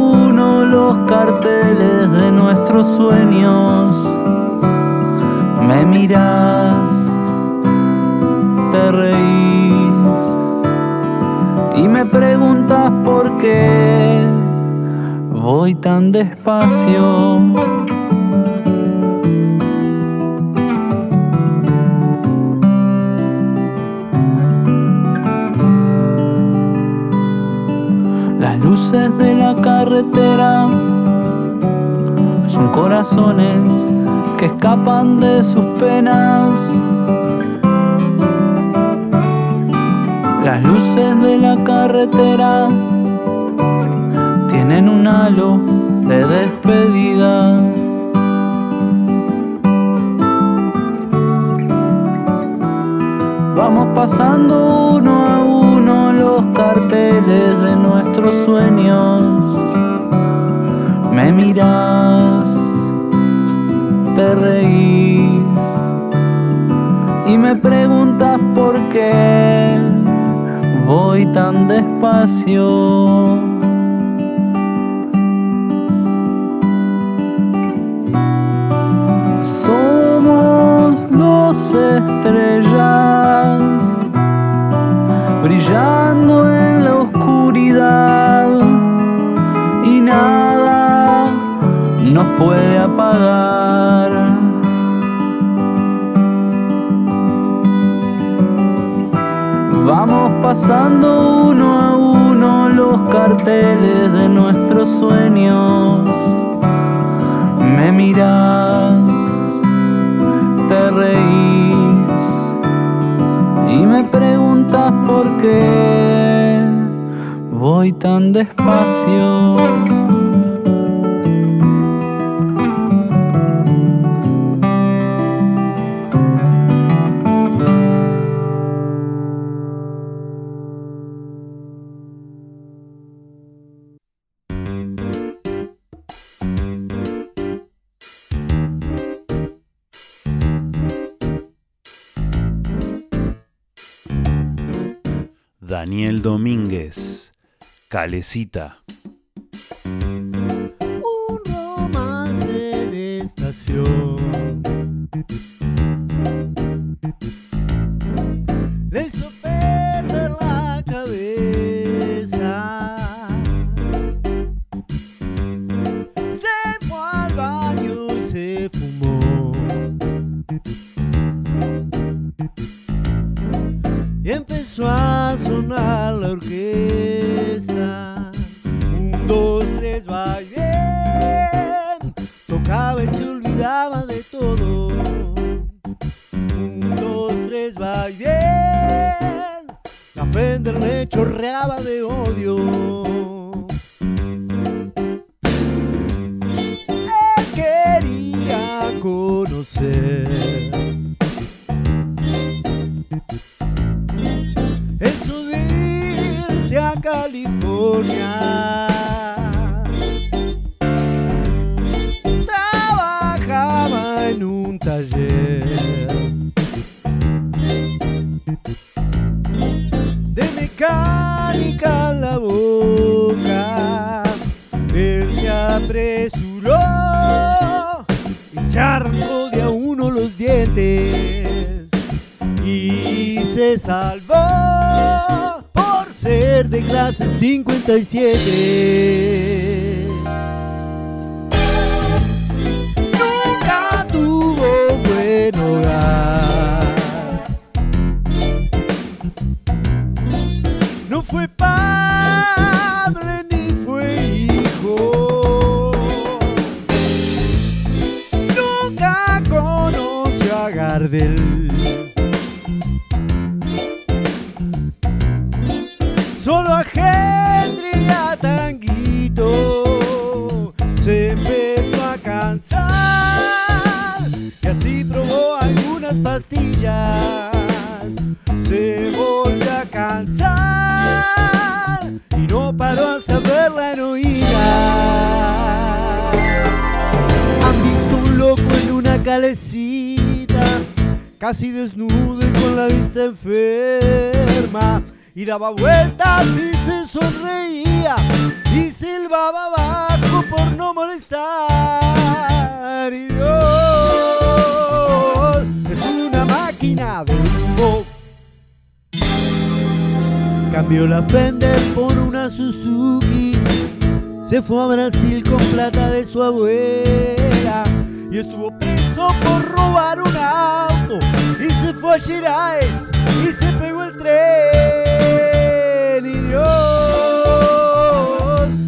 los carteles de nuestros sueños. Me miras, te reís y me preguntas por qué voy tan despacio. Las luces de la carretera son corazones que escapan de sus penas. Las luces de la carretera tienen un halo de despedida. Vamos pasando uno los carteles de nuestros sueños. Me miras, te reís y me preguntas por qué voy tan despacio. Somos dos estrellas brillando en la oscuridad y nada nos puede apagar. Vamos pasando uno a uno los carteles de nuestros sueños. Me miras, te reís por qué voy tan despacio. Daniel Domínguez, Calecita. Un romance de estación Nunca tuvo buen hogar. No fue padre ni fue hijo. Nunca conoció a Gardel. solo a casi desnudo y con la vista enferma. Y daba vueltas y se sonreía y silbaba bajo por no molestar. Y Dios es una máquina de humo. Cambió la Fender por una Suzuki. Se fue a Brasil con plata de su abuela. Y estuvo preso por robar un auto. Y se fue a Gerais y se pegó el tren. Y Dios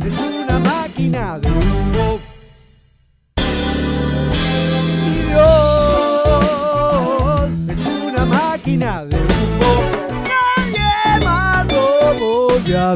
es una máquina de humo. Y Dios es una máquina de humo. Nadie más lo volvió a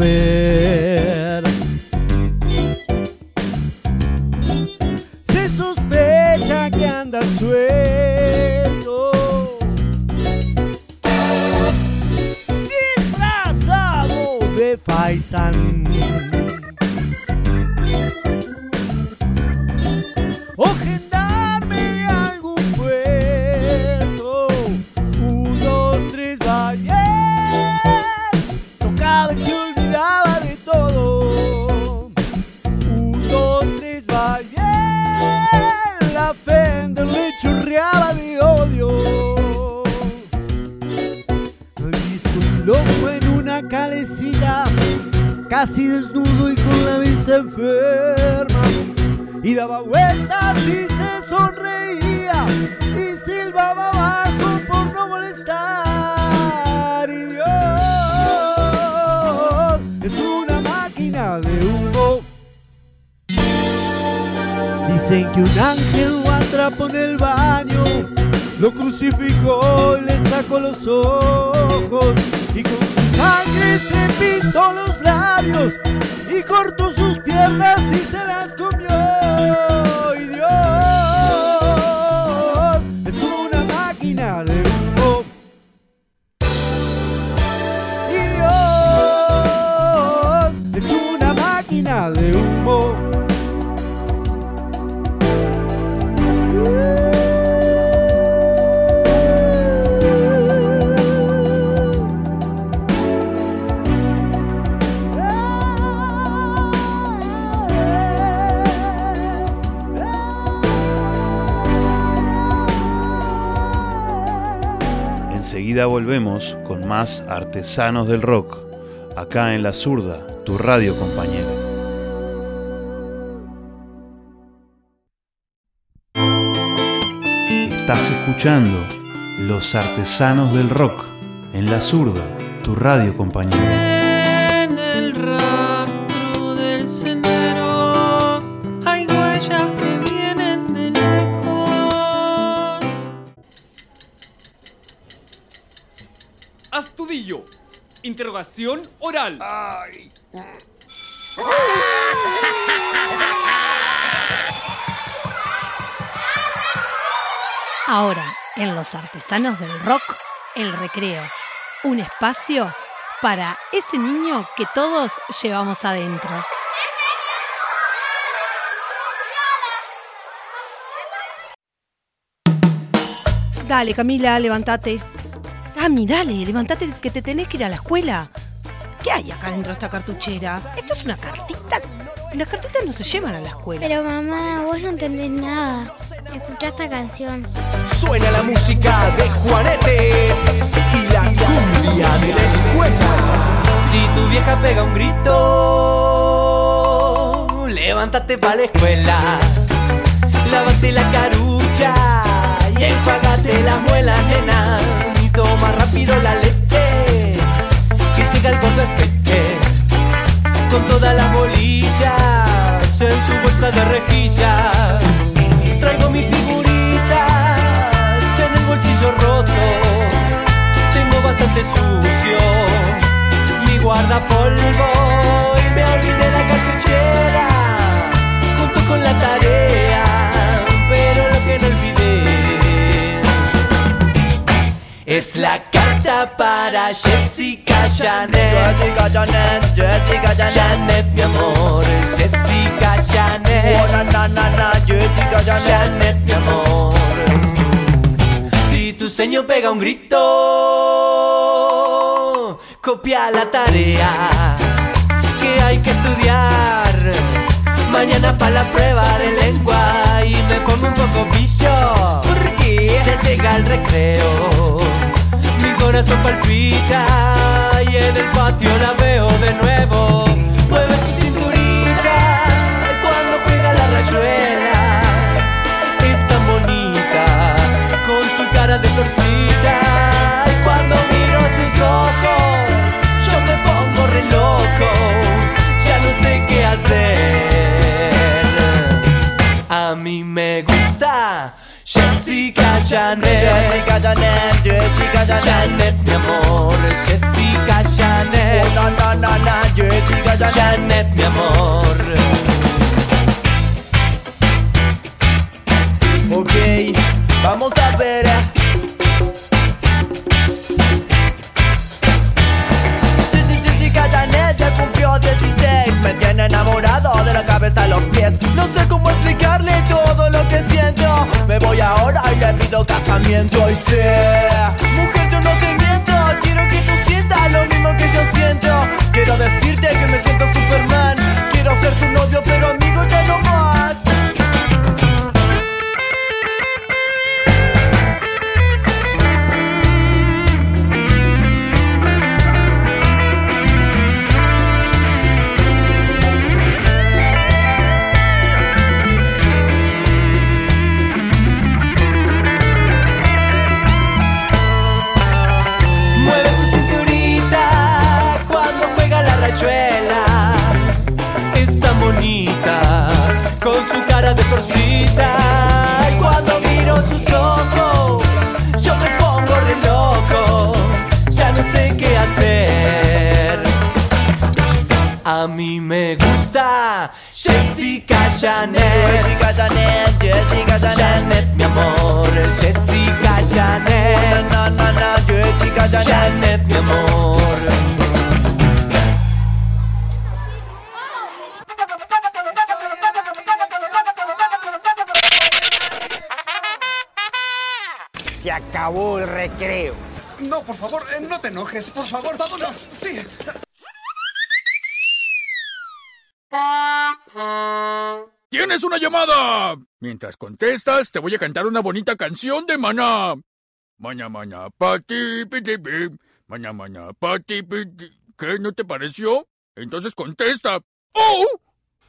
en el baño, artesanos del rock, acá en La Zurda, tu radio compañera. Estás escuchando Los Artesanos del Rock en La Zurda, tu radio compañera. Interrogación oral. Ahora, en Los Artesanos del Rock, el recreo. Un espacio para ese niño que todos llevamos adentro. Dale, Camila, levántate. Cami, dale, levántate que te tenés que ir a la escuela. ¿Qué hay acá dentro de esta cartuchera? Esto es una cartita. Las cartitas no se llevan a la escuela. Pero mamá, vos no entendés nada. Escuchá esta canción. Suena la música de Juanetes y la cumbia de la escuela. Si tu vieja pega un grito, levántate pa' la escuela. Lávate la carucha y enjuágate la muela, nena. Toma rápido la leche, que llega el gordo espeche. Con todas las bolillas en su bolsa de rejillas. Traigo mis figuritas en el bolsillo juguete sucio, mi guardapolvo y me olvidé la cartuchera junto con la tarea, pero lo que no olvidé es la carta para Jessica Janet. Jessica Janet, Jessica Janet. Janet, mi amor, Jessica Janet. Oh, na, na, na, na, Jessica Janet. Janet, mi amor. Si tu seño pega un grito, copia la tarea que hay que estudiar. Mañana para la prueba de lengua y me pongo un poco pillo. Porque ya llega el recreo. Corazón palpita y en el patio la veo de nuevo. Mueve su cinturita cuando juega la rayuela. Es tan bonita con su cara de florcita. Y cuando miro sus ojos, yo me pongo re loco. Ya no sé qué hacer. A mí me gusta Jessica Janet. Jessica Janet, Jessica Janet. Janet, mi amor. Jessica Janet. Oh, no, no, no, no, Jessica Janet. Janet, mi amor. Ok, vamos a ver. Ya cumplió 16 Me tiene enamorado de la cabeza a los pies. No sé cómo explicarle todo lo que siento. Me voy ahora y le pido casamiento. Y sé, mujer yo no te miento. Quiero que tú sientas lo mismo que yo siento. Quiero decirte que me siento Superman. Quiero ser tu novio pero amigo ya no más florcita. Y cuando miro sus ojos, yo me pongo re loco. Ya no sé qué hacer. A mí me gusta Jessica Janet. Jessica Janet, Jessica Janet. Janet, mi amor. Jessica Janet. No, no, no, Jessica Janet. Janet, mi amor. Acabó el recreo. No, por favor, eh, no te enojes. Por favor, vámonos. Sí. ¡Tienes una llamada! Mientras contestas, te voy a cantar una bonita canción de Maná. Maña, maña, pati, piti, pi. Maña, maña, pati, piti. ¿Qué? ¿No te pareció? Entonces contesta. ¡Oh!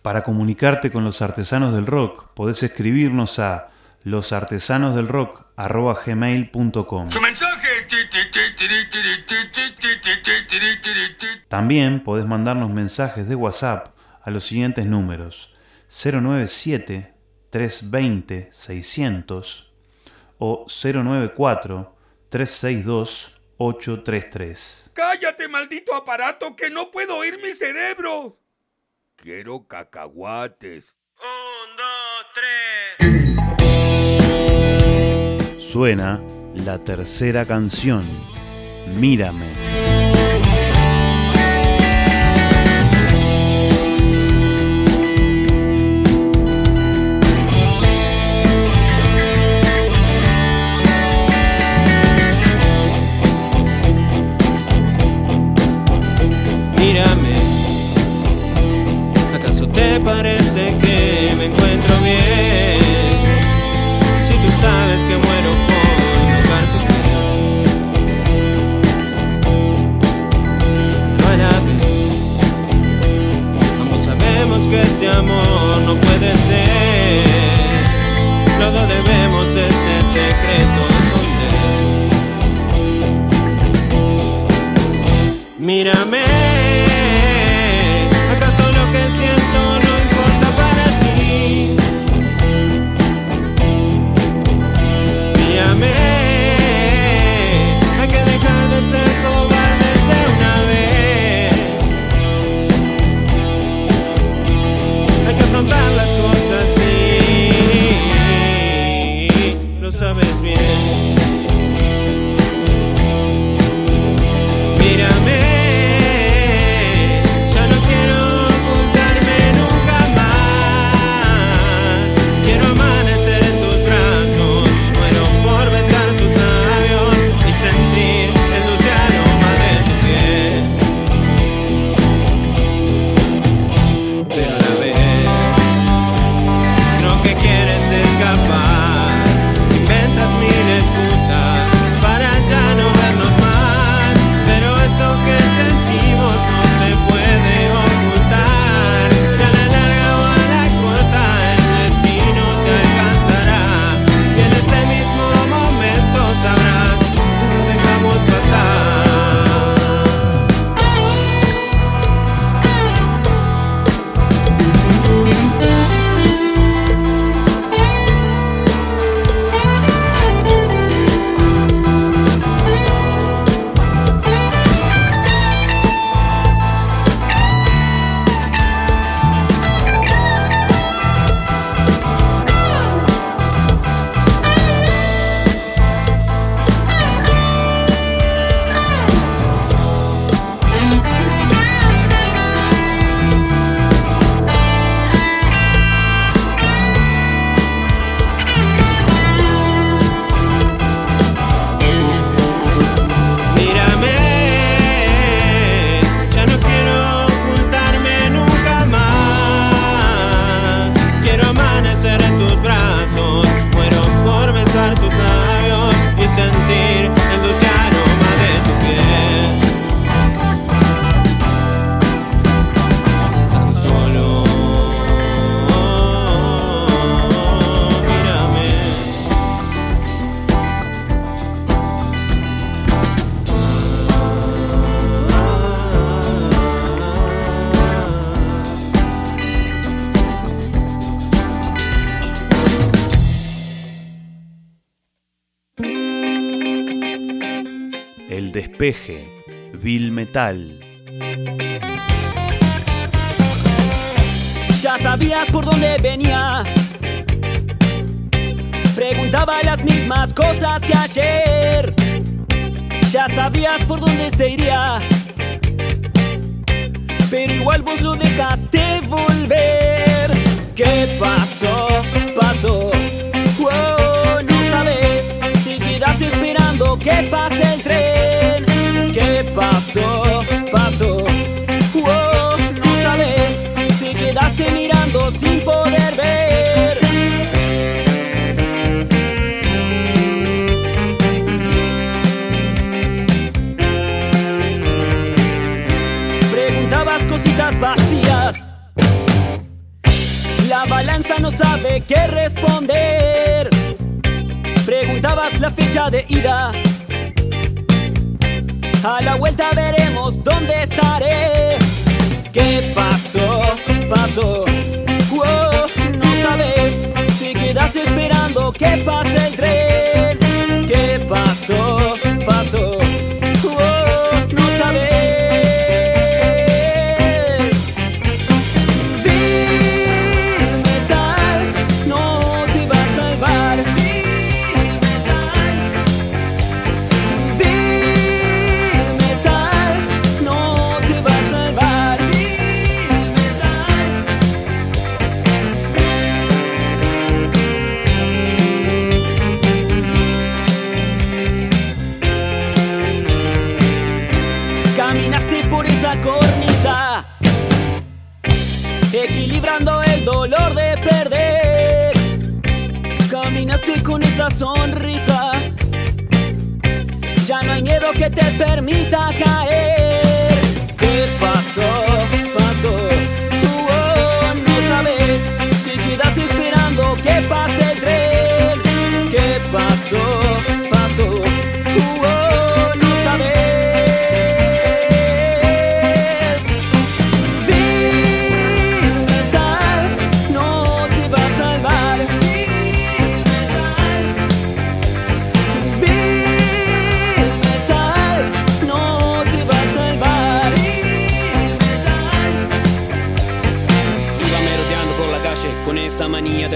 Para comunicarte con los artesanos del rock, podés escribirnos a losartesanosdelrock.gmail.com Su mensaje. También podés mandarnos mensajes de WhatsApp a los siguientes números 097 320 600 o 094 362 833. ¡Cállate, maldito aparato, que no puedo oír mi cerebro! Quiero cacahuates. Suena la tercera canción, Mírame. Mírame, ¿acaso te parece que este amor no puede ser. Luego debemos este secreto esconder. Mírame, despeje, Bill Metal. Ya sabías por dónde venía. Preguntaba las mismas cosas que ayer. Ya sabías por dónde se iría. Pero igual vos lo dejaste volver. ¿Qué pasó? Pasó. Wow, no sabes si quedas esperando. ¿Qué pasó? Pasó. Wow, no sabes te quedaste mirando sin poder ver. Preguntabas cositas vacías. La balanza no sabe qué responder. Preguntabas la fecha de ida. A la vuelta veremos dónde estaré. ¿Qué pasó? Pasó. Wow, no sabes. Te quedas esperando que pase el tren.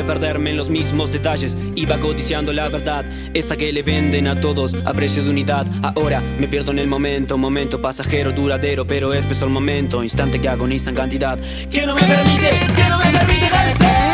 De perderme en los mismos detalles. Iba codiciando la verdad, esa que le venden a todos a precio de unidad. Ahora me pierdo en el momento, momento pasajero, duradero, pero es peso el momento, instante que agoniza en cantidad. Que no me permite, que no me permite. Bill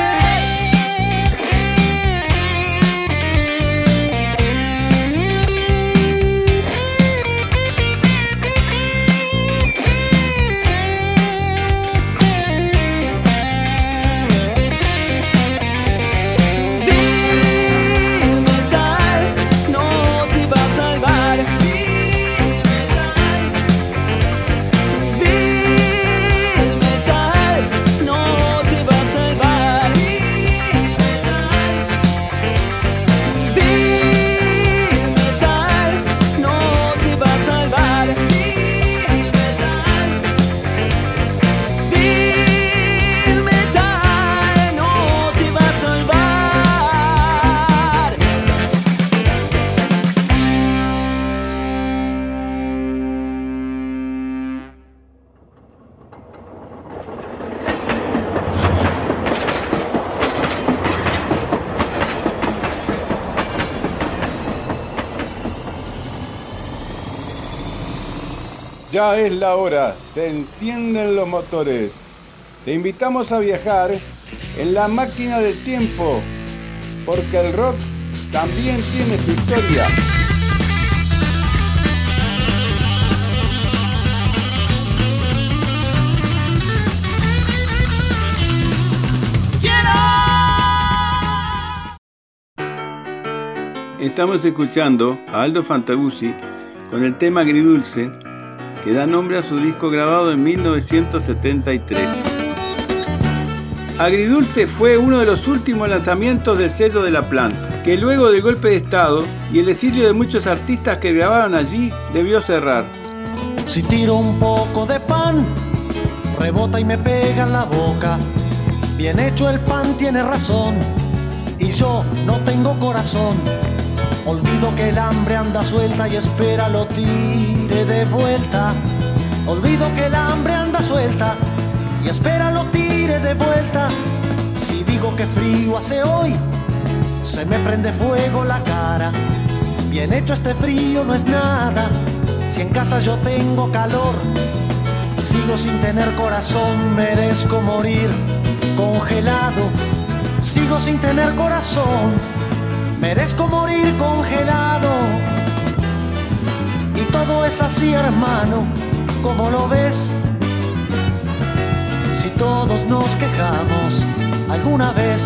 Ya es la hora, se encienden los motores. Te invitamos a viajar en la máquina del tiempo, porque el rock también tiene su historia. Estamos escuchando a Aldo Fantaguzzi con el tema Agridulce, que da nombre a su disco grabado en 1973. Agridulce fue uno de los últimos lanzamientos del sello de la planta, que luego del golpe de Estado y el exilio de muchos artistas que grabaron allí, debió cerrar. Si tiro un poco de pan, rebota y me pega en la boca. Bien hecho el pan tiene razón, y yo no tengo corazón. Olvido que el hambre anda suelta y espera lo tire de vuelta. Olvido que el hambre anda suelta y espera lo tire de vuelta. Si digo que frío hace hoy, se me prende fuego la cara. Bien hecho este frío no es nada. Si en casa yo tengo calor, sigo sin tener corazón, merezco morir congelado. Sigo sin tener corazón, merezco morir congelado. Y todo es así, hermano, como lo ves. Si todos nos quejamos alguna vez.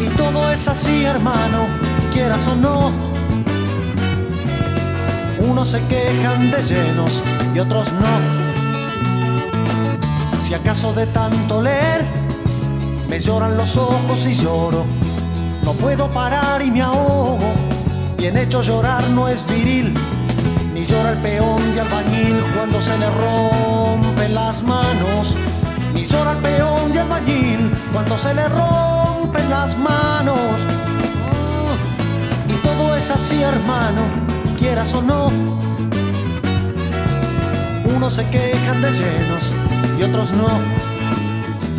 Y todo es así, hermano, quieras o no. Unos se quejan de llenos y otros no. Si acaso de tanto leer me lloran los ojos y lloro, no puedo parar y me ahogo. Bien hecho llorar no es viril, ni llora el peón de albañil cuando se le rompen las manos, ni llora el peón de albañil cuando se le rompen las manos. Y todo es así, hermano, quieras o no. Unos se quejan de llenos y otros no.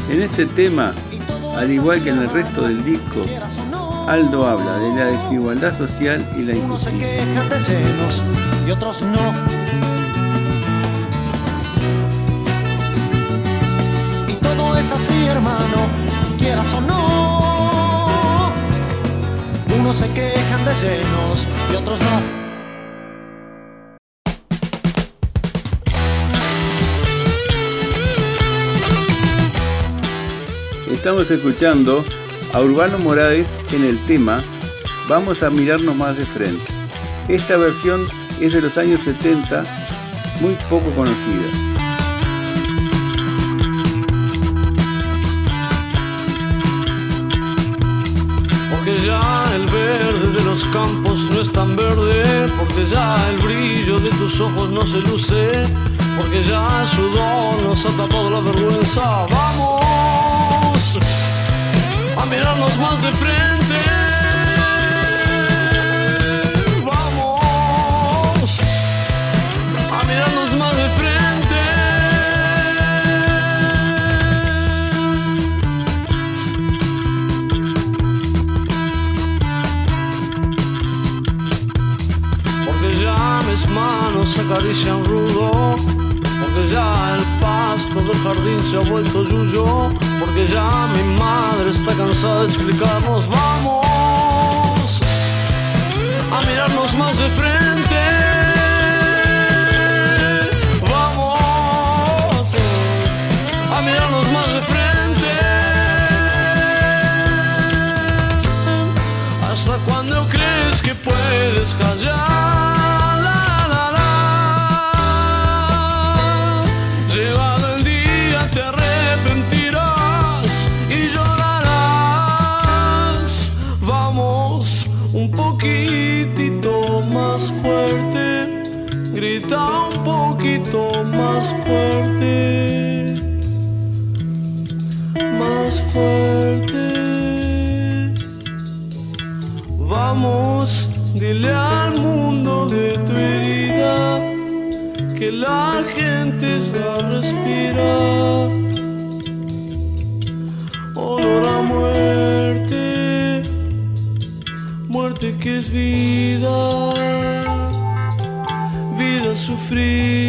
En este tema, al igual que en el resto del disco, Aldo habla de la desigualdad social y la Unos se injusticia. quejan de llenos y otros no. Y todo es así, hermano, quieras o no. Unos se quejan de llenos y otros no. Estamos escuchando a Urbano Morales en el tema Vamos a mirarnos más de frente. Esta versión es de los años 70, muy poco conocida. Porque ya el verde de los campos no es tan verde, porque ya el brillo de tus ojos no se luce, porque ya el sudor nos ha tapado la vergüenza. Vamos mirarnos más de frente. Vamos a mirarnos más de frente. Porque ya mis manos acarician rudo Porque ya el pasto del jardín se ha vuelto yuyo Porque ya mi madre está cansada de explicarnos Vamos a mirarnos más de frente Vamos a mirarnos más de frente ¿Hasta cuándo crees que puedes callar? Poquito más fuerte, más fuerte. Vamos, dile al mundo de tu herida que la gente ya respira. Olor a muerte, muerte que es vida, vida sufrida.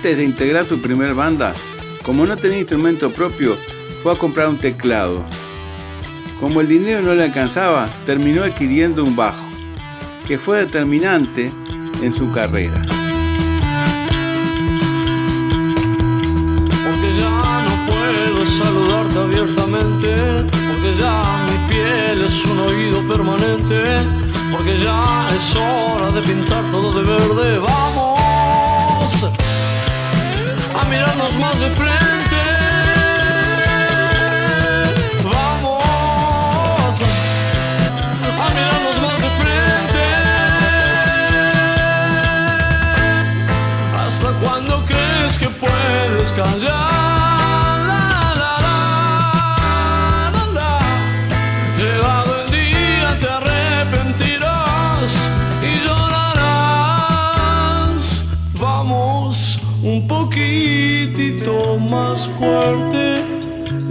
Antes de integrar su primer banda, como no tenía instrumento propio, fue a comprar un teclado. Como el dinero no le alcanzaba, terminó adquiriendo un bajo, que fue determinante en su carrera. Porque ya no puedo saludarte abiertamente, porque ya mi piel es un oído permanente, porque ya es hora de pintar todo de verde. Vamos a mirarnos más de frente. Vamos a mirarnos más de frente. ¿Hasta cuándo crees que puedes callar?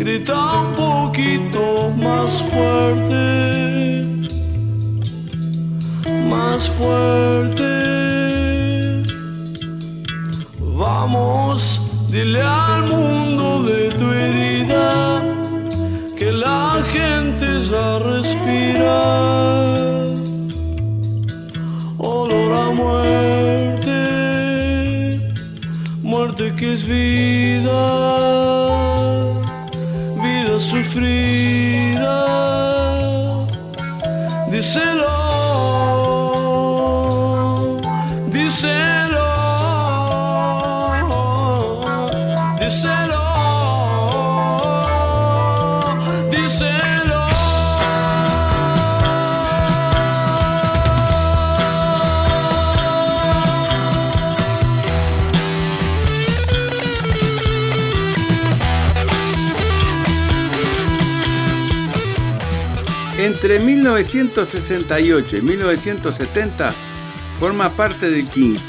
Grita un poquito más fuerte, más fuerte. Vamos, dile al mundo de tu herida que la gente ya respira. Olor a muerte, muerte que es vida, Listen. Entre 1968 y 1970 forma parte del quinto.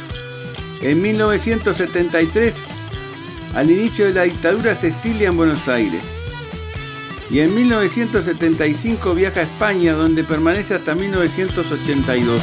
En 1973, al inicio de la dictadura, se en Buenos Aires. Y en 1975 viaja a España, donde permanece hasta 1982.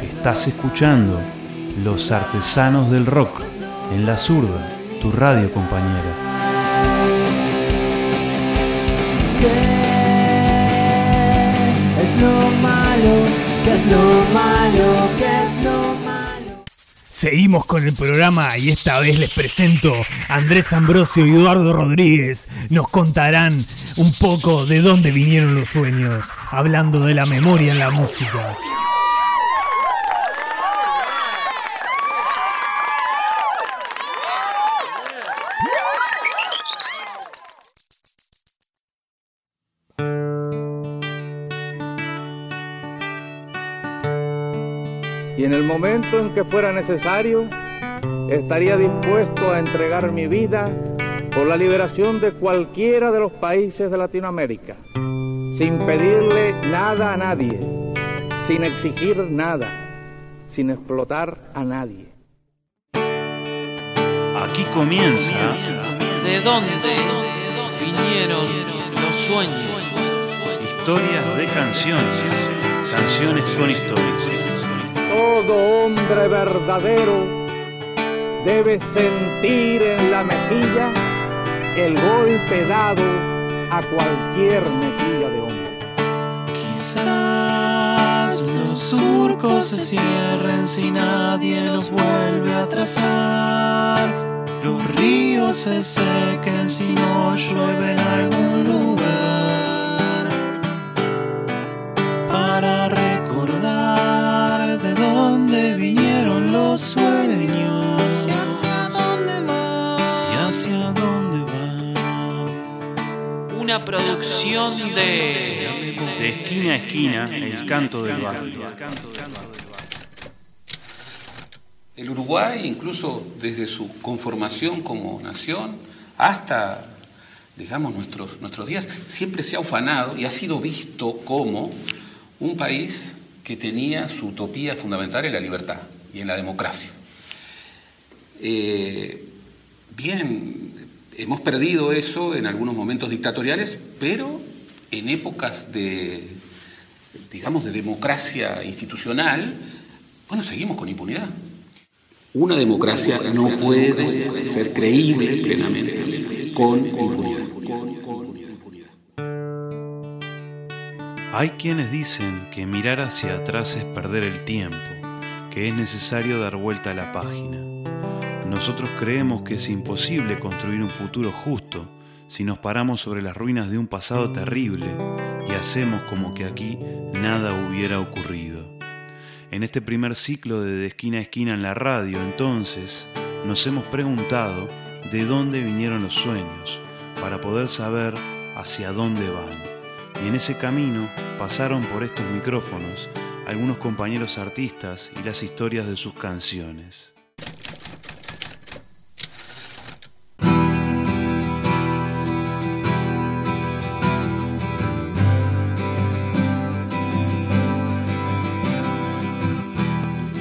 Estás escuchando Los Artesanos del Rock en La Zurda, tu radio compañera. ¿Qué es lo malo? ¿Qué es lo malo? ¿Qué es lo malo? Seguimos con el programa y esta vez les presento a Andrés Ambrosio y Eduardo Rodríguez. Nos contarán un poco de dónde vinieron los sueños, hablando de la memoria en la música. y en el momento en que fuera necesario, estaría dispuesto a entregar mi vida por la liberación de cualquiera de los países de Latinoamérica, sin pedirle nada a nadie, sin exigir nada, sin explotar a nadie. Aquí comienza ¿De dónde vinieron los sueños? Historias de canciones, canciones con historias. Todo hombre verdadero debe sentir en la mejilla el golpe dado a cualquier mejilla de hombre. Quizás los surcos se cierren si nadie los vuelve a trazar. Los ríos se sequen si no llueve en algún lugar. Para recordar de dónde vinieron los sueños Una producción de... De esquina a esquina, el canto del barrio. El Uruguay, incluso desde su conformación como nación hasta, digamos, nuestros, nuestros días, siempre se ha ufanado y ha sido visto como un país que tenía su utopía fundamental en la libertad y en la democracia. Eh, bien, hemos perdido eso en algunos momentos dictatoriales, pero en épocas de, digamos, de democracia institucional, bueno, seguimos con impunidad. Una democracia no puede ser creíble plenamente con impunidad. Hay quienes dicen que mirar hacia atrás es perder el tiempo, que es necesario dar vuelta a la página. Nosotros creemos que es imposible construir un futuro justo si nos paramos sobre las ruinas de un pasado terrible y hacemos como que aquí nada hubiera ocurrido. En este primer ciclo de De esquina a esquina en la radio, entonces, nos hemos preguntado de dónde vinieron los sueños, para poder saber hacia dónde van. Y en ese camino pasaron por estos micrófonos algunos compañeros artistas y las historias de sus canciones.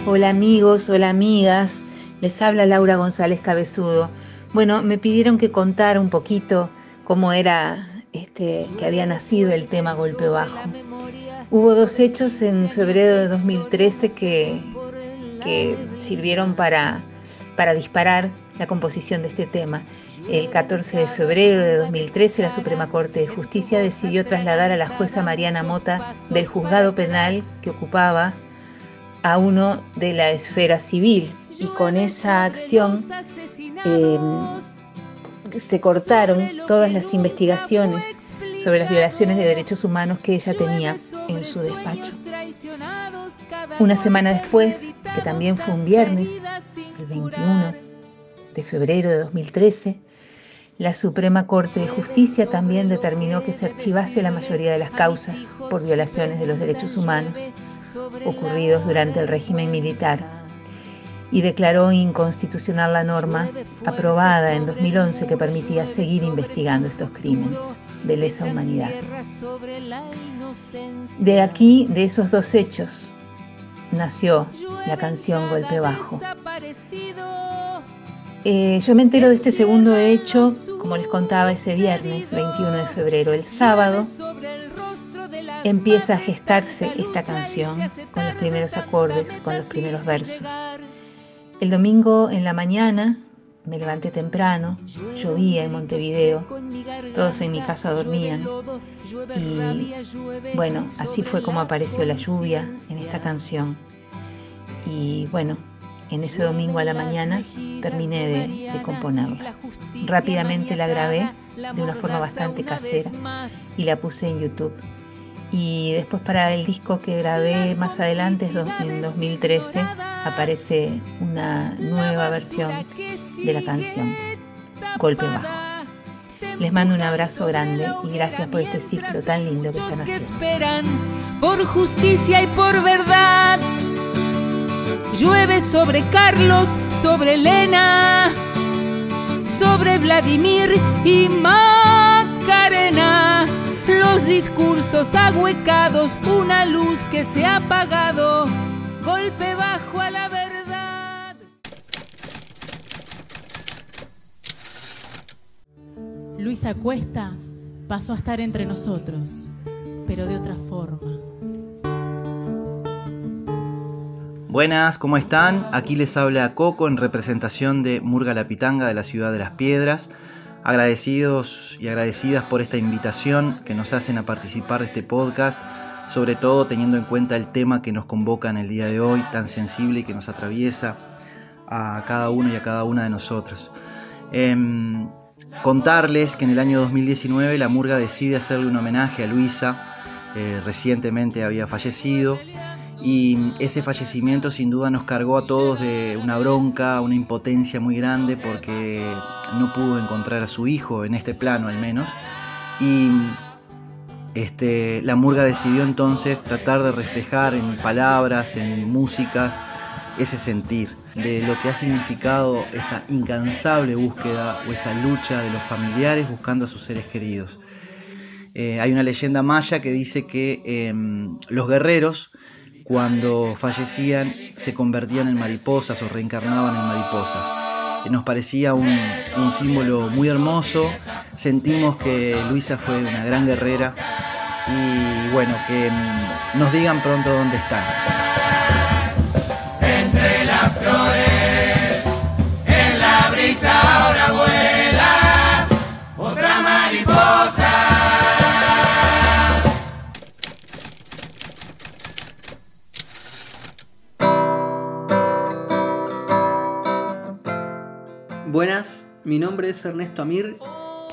Hola amigos, hola amigas, les habla Laura González Cabezudo. Bueno, me pidieron que contara un poquito cómo era este, que había nacido el tema Golpe Bajo. Hubo dos hechos en febrero de 2013 que, que sirvieron para, para disparar la composición de este tema. El 14 de febrero de 2013 la Suprema Corte de Justicia decidió trasladar a la jueza Mariana Mota del juzgado penal que ocupaba a uno de la esfera civil y con esa acción eh, se cortaron todas las investigaciones sobre las violaciones de derechos humanos que ella tenía en su despacho. Una semana después, que también fue un viernes, el 21 de febrero de 2013, la Suprema Corte de Justicia también determinó que se archivase la mayoría de las causas por violaciones de los derechos humanos ocurridos durante el régimen militar y declaró inconstitucional la norma aprobada en 2011 que permitía seguir investigando estos crímenes de lesa humanidad. De aquí, de esos dos hechos, nació la canción Golpe Bajo. Eh, yo me entero de este segundo hecho, como les contaba, ese viernes 21 de febrero. El sábado empieza a gestarse esta canción con los primeros acordes, con los primeros versos. El domingo en la mañana me levanté temprano, llovía en Montevideo, todos en mi casa dormían y bueno, así fue como apareció la lluvia en esta canción. Y bueno, en ese domingo a la mañana terminé de, de componerla. Rápidamente la grabé de una forma bastante casera y la puse en YouTube y después para el disco que grabé más adelante, en 2013, aparece una nueva versión de la canción, Golpe Bajo. Les mando un abrazo grande y gracias por este ciclo tan lindo que están haciendo. esperan por justicia y por verdad. Llueve sobre Carlos, sobre Elena, sobre Vladimir y Macarena los discursos ahuecados, una luz que se ha apagado, golpe bajo a la verdad. Luisa Cuesta pasó a estar entre nosotros, pero de otra forma. Buenas, ¿cómo están? Aquí les habla Coco en representación de Murga La Pitanga de la ciudad de Las Piedras. Agradecidos y agradecidas por esta invitación que nos hacen a participar de este podcast, sobre todo teniendo en cuenta el tema que nos convoca en el día de hoy, tan sensible y que nos atraviesa a cada uno y a cada una de nosotros. Em, contarles que en el año 2019 la Murga decide hacerle un homenaje a Luisa, eh, recientemente había fallecido, y ese fallecimiento sin duda nos cargó a todos de una bronca, una impotencia muy grande porque no pudo encontrar a su hijo en este plano al menos. Y este, la murga decidió entonces tratar de reflejar en palabras, en músicas, ese sentir de lo que ha significado esa incansable búsqueda o esa lucha de los familiares buscando a sus seres queridos. Eh, hay una leyenda maya que dice que em, los guerreros cuando fallecían se convertían en mariposas o reencarnaban en mariposas. Nos parecía un, símbolo muy hermoso, sentimos que Luisa fue una gran guerrera y bueno, que mm, nos digan pronto dónde están. Mi nombre es Ernesto Amir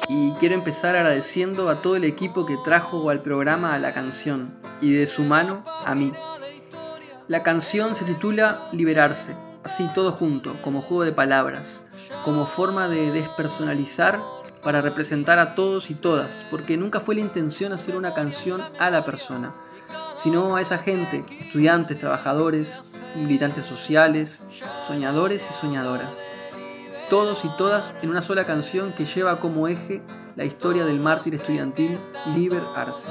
y quiero empezar agradeciendo a todo el equipo que trajo al programa a la canción y de su mano a mí. La canción se titula Liberarse, así todo junto, como juego de palabras, como forma de despersonalizar para representar a todos y todas, porque nunca fue la intención hacer una canción a la persona, sino a esa gente, estudiantes, trabajadores, militantes sociales, soñadores y soñadoras todos y todas en una sola canción que lleva como eje la historia del mártir estudiantil Liber Arce.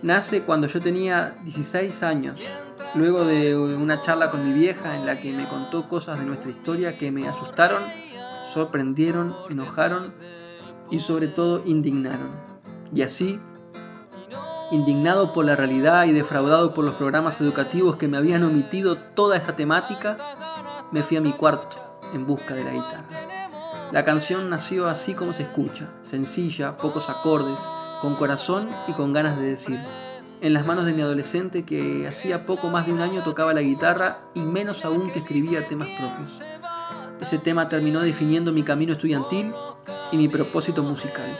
Nace cuando yo tenía 16 años, luego de una charla con mi vieja en la que me contó cosas de nuestra historia que me asustaron, sorprendieron, enojaron y sobre todo indignaron. Y así, indignado por la realidad y defraudado por los programas educativos que me habían omitido toda esta temática, me fui a mi cuarto en busca de la guitarra. La canción nació así como se escucha, sencilla, pocos acordes, con corazón y con ganas de decir. En las manos de mi adolescente que hacía poco más de un año tocaba la guitarra y menos aún que escribía temas propios. Ese tema terminó definiendo mi camino estudiantil y mi propósito musical.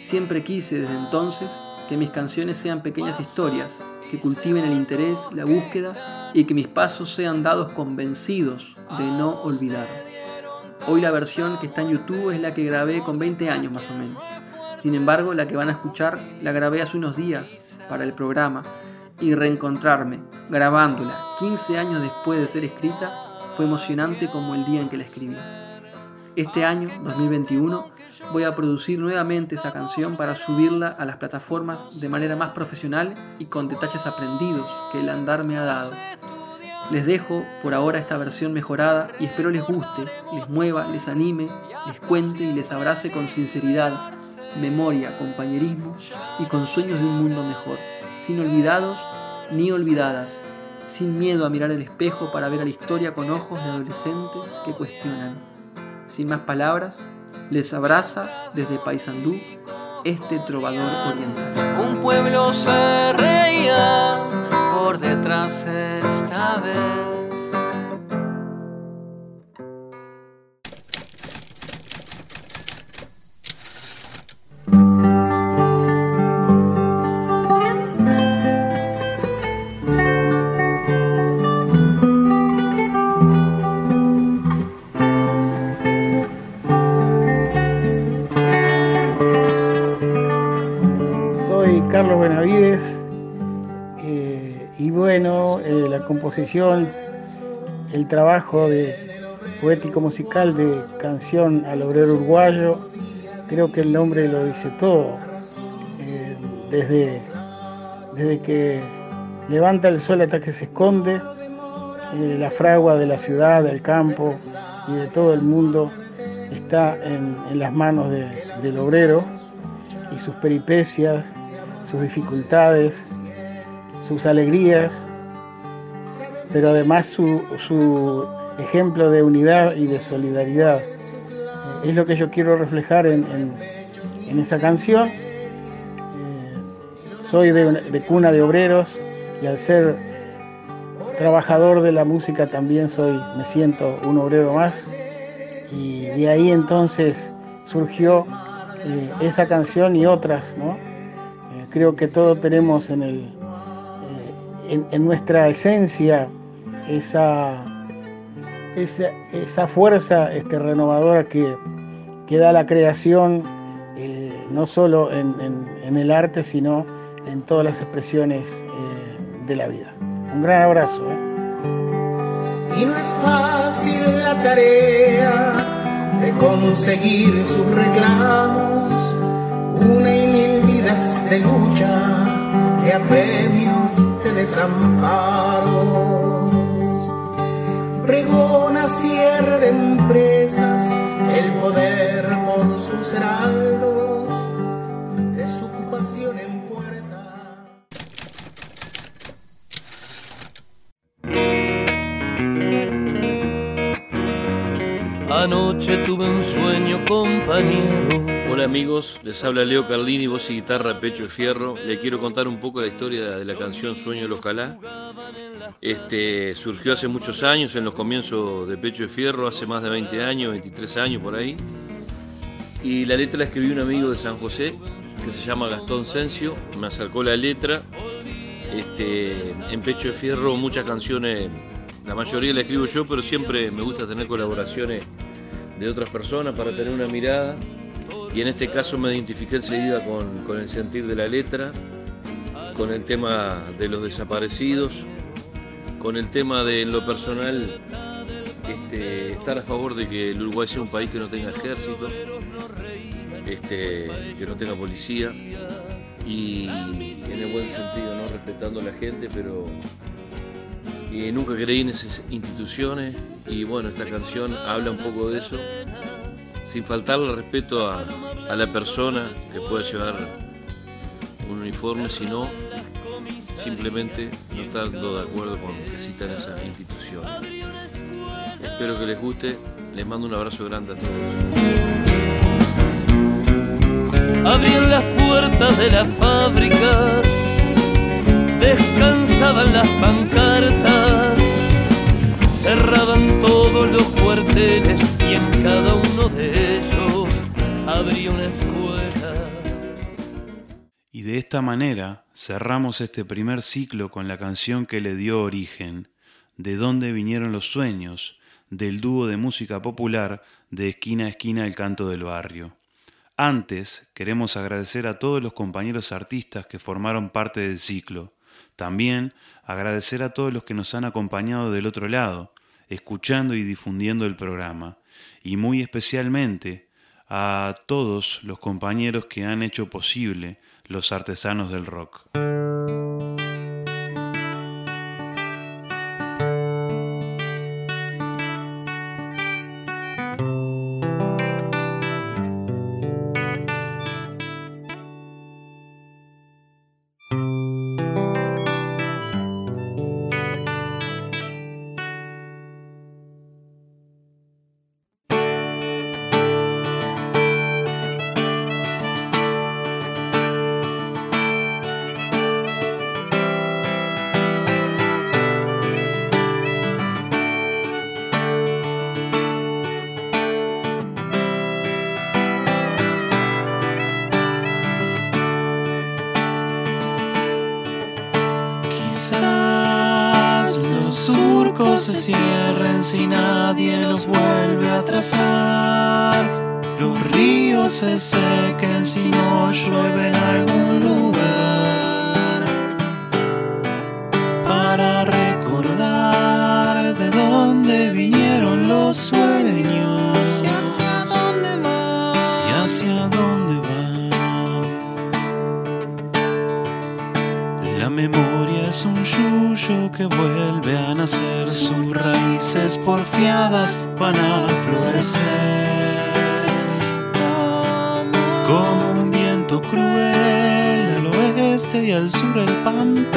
Siempre quise desde entonces que mis canciones sean pequeñas historias, que cultiven el interés, la búsqueda y que mis pasos sean dados convencidos de no olvidar. Hoy la versión que está en YouTube es la que grabé con 20 años más o menos. Sin embargo, la que van a escuchar la grabé hace unos días para el programa y reencontrarme grabándola 15 años después de ser escrita fue emocionante como el día en que la escribí. Este año, 2021, voy a producir nuevamente esa canción para subirla a las plataformas de manera más profesional y con detalles aprendidos que el andar me ha dado. Les dejo por ahora esta versión mejorada y espero les guste, les mueva, les anime, les cuente y les abrace con sinceridad, memoria, compañerismo y con sueños de un mundo mejor, sin olvidados ni olvidadas, sin miedo a mirar el espejo para ver a la historia con ojos de adolescentes que cuestionan. Sin más palabras, les abraza desde Paysandú este trovador oriental. Un pueblo se reía por detrás esta vez. El trabajo de poético musical de canción al obrero uruguayo, creo que el nombre lo dice todo. Eh, desde, desde que levanta el sol hasta que se esconde, eh, la fragua de la ciudad, del campo y de todo el mundo está en, las manos de- del obrero y sus peripecias, sus dificultades, sus alegrías, pero además su, su ejemplo de unidad y de solidaridad. Eh, es lo que yo quiero reflejar en, en- esa canción. Eh, soy de, de cuna de obreros y al ser trabajador de la música también soy, me siento un obrero más. Y de ahí entonces surgió eh, esa canción y otras, ¿no? Creo que todos tenemos en, el, en nuestra esencia esa, esa, esa fuerza este, renovadora que, que da la creación, eh, no solo en, en- el arte, sino en todas las expresiones eh, de la vida. Un gran abrazo. ¿eh? Y no es fácil la tarea de conseguir sus reclamos, una y mil vidas de lucha, de apremios, de desamparos. Pregona cierre de empresas, el poder por sus heraldos, desocupación en puerta. Anoche tuve un sueño, compañero. Hola amigos, les habla Leo Carlini, voz y guitarra Pecho de Fierro. Le quiero contar un poco la historia de la canción Sueño de los Calá. Este, surgió hace muchos años, en los comienzos de Pecho de Fierro, hace más de 20 años, 23 años por ahí. Y la letra la escribió un amigo de San José, que se llama Gastón Sencio, me acercó la letra. Este, en Pecho de Fierro muchas canciones, la mayoría la escribo yo, pero siempre me gusta tener colaboraciones de otras personas para tener una mirada. Y en este caso me identifiqué enseguida con, el sentir de la letra, con el tema de los desaparecidos, con el tema de en lo personal este, estar a favor de que el Uruguay sea un país que no tenga ejército, este, que no tenga policía y en el buen sentido, ¿no? respetando a la gente, pero y nunca creí en esas instituciones y bueno, esta canción habla un poco de eso, sin faltarle respeto a, a la persona que puede llevar un uniforme, sino simplemente no estando de acuerdo con que existan esas instituciones. Espero que les guste, les mando un abrazo grande a todos. Abrían las puertas de las fábricas, descansaban las pancartas, cerraban todos los cuarteles y en cada uno de ellos habría una escuela. Y de esta manera cerramos este primer ciclo con la canción que le dio origen, De dónde vinieron los sueños, del dúo de música popular de esquina a esquina el canto del barrio. Antes queremos agradecer a todos los compañeros artistas que formaron parte del ciclo. También agradecer a todos los que nos han acompañado del otro lado, escuchando y difundiendo el programa. Y muy especialmente a todos los compañeros que han hecho posible los artesanos del rock. Cierren si nadie los vuelve a trazar. Los ríos se sequen si no llueve en van a florecer. Como un viento cruel al oeste y al sur el pampero.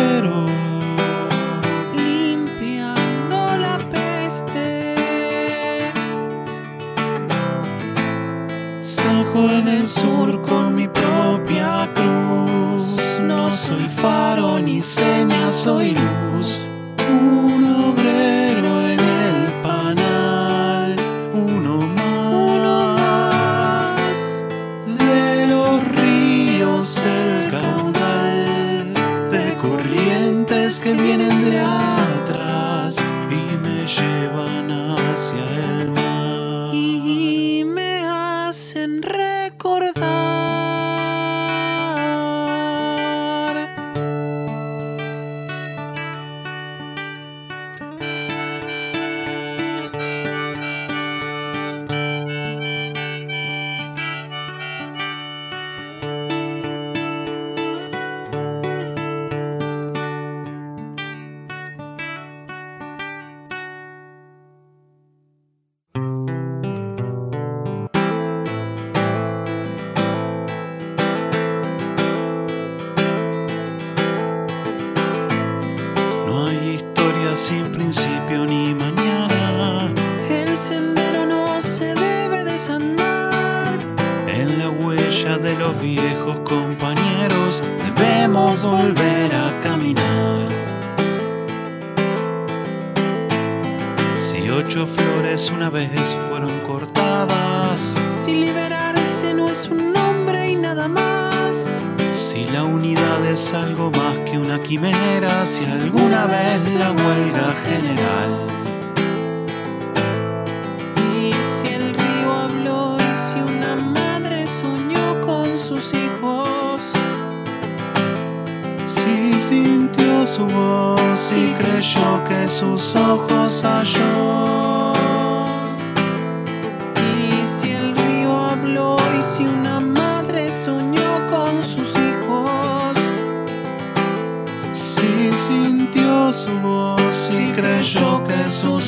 Creyó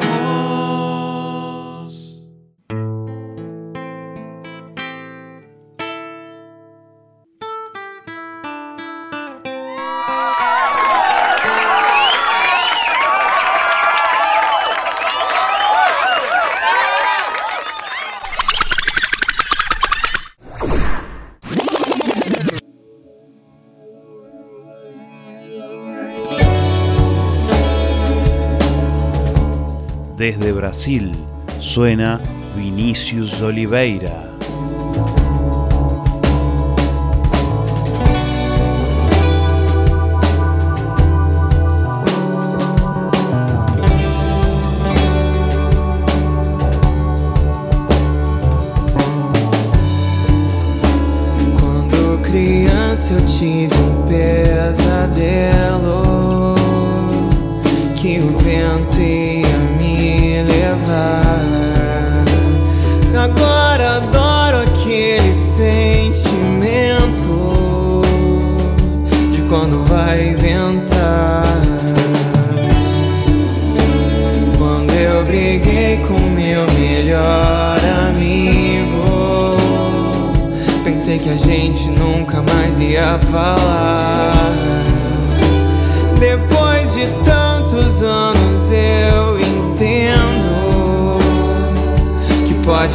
que Brasil suena Vinicius Oliveira.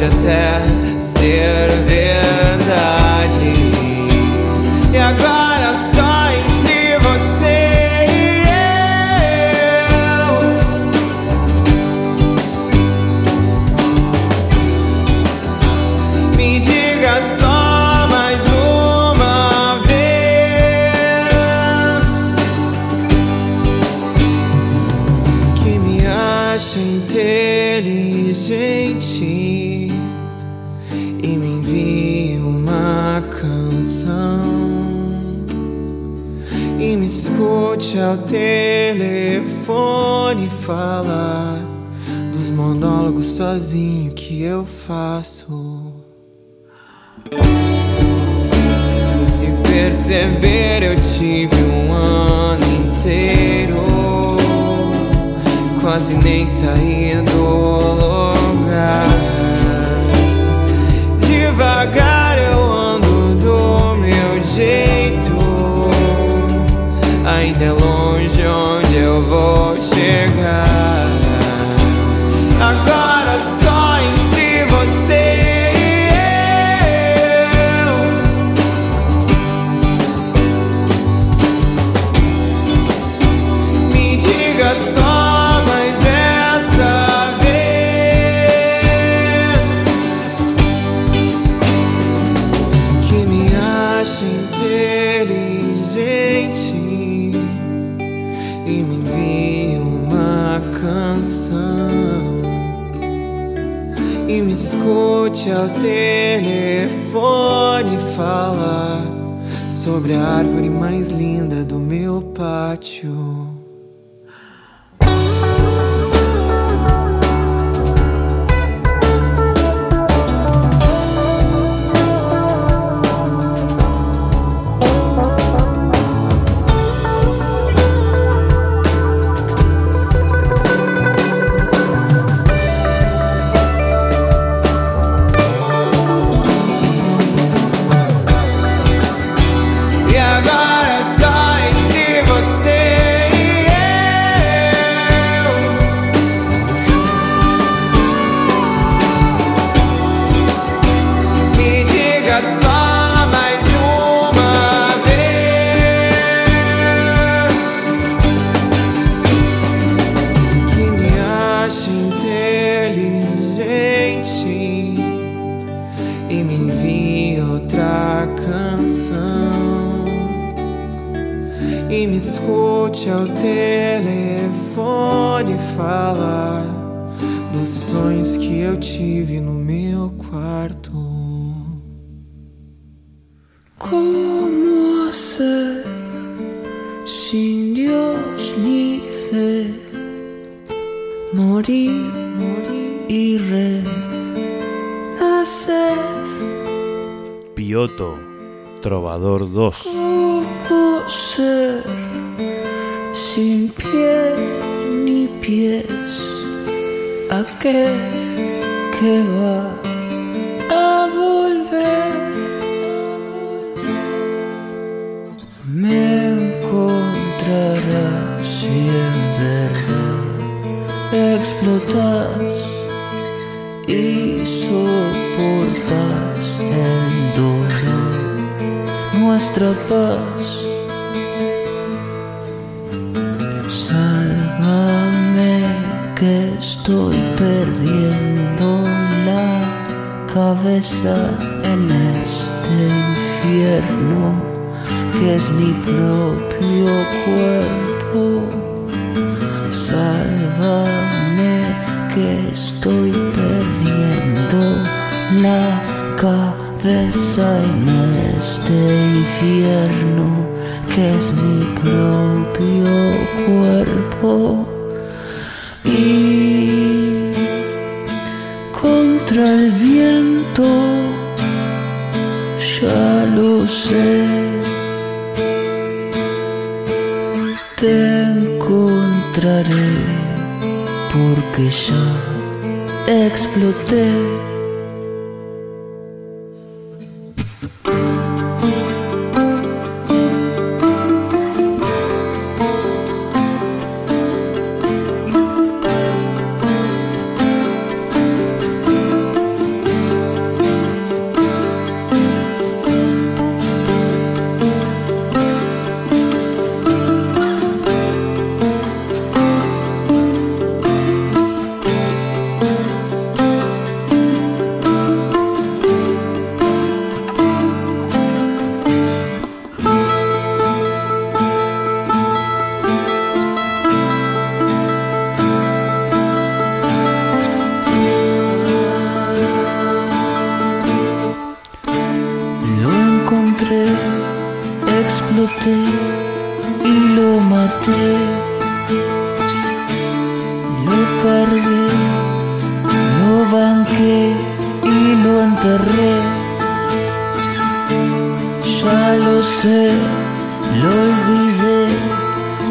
Até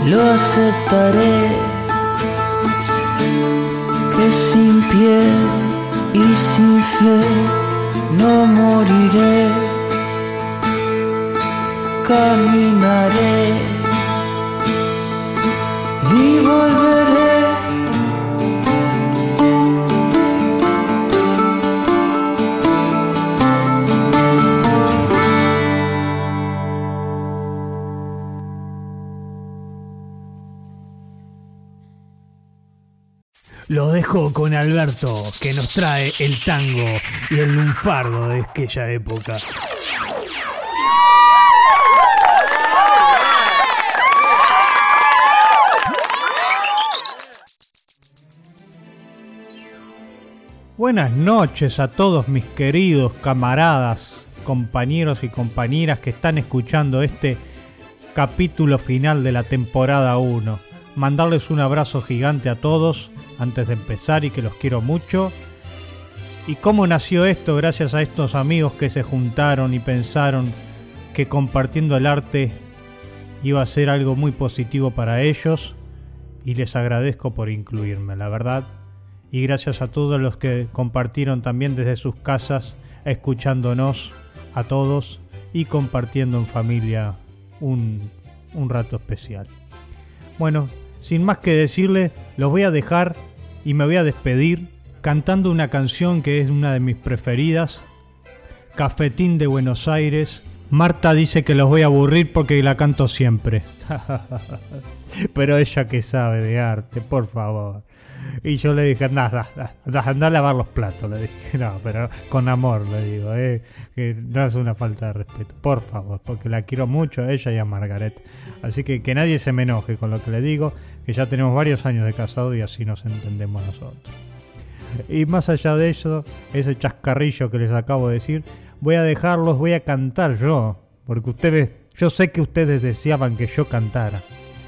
lo aceptaré, que sin piel y sin fe no moriré, caminaré y volveré. dejo con Alberto, que nos trae el tango y el lunfardo de aquella época. Buenas noches a todos mis queridos camaradas, compañeros y compañeras que están escuchando este capítulo final de la temporada 1 Mandarles un abrazo gigante a todos antes de empezar y que los quiero mucho. ¿Y cómo nació esto? Gracias a estos amigos que se juntaron y pensaron que compartiendo el arte iba a ser algo muy positivo para ellos y les agradezco por incluirme, la verdad. Y gracias a todos los que compartieron también desde sus casas, escuchándonos a todos y compartiendo en familia un, un rato especial. Bueno, sin más que decirle, los voy a dejar y me voy a despedir cantando una canción que es una de mis preferidas, Cafetín de Buenos Aires. Marta dice que los voy a aburrir porque la canto siempre. Pero ella que sabe de arte, por favor. Y yo le dije, nada, anda a lavar los platos, le dije, no, pero con amor le digo, eh, que no es una falta de respeto, por favor, porque la quiero mucho a ella y a Margaret. Así que que nadie se me enoje con lo que le digo, que ya tenemos varios años de casado y así nos entendemos nosotros. Y más allá de eso, ese chascarrillo que les acabo de decir, voy a dejarlos, voy a cantar yo, porque ustedes, yo sé que ustedes deseaban que yo cantara.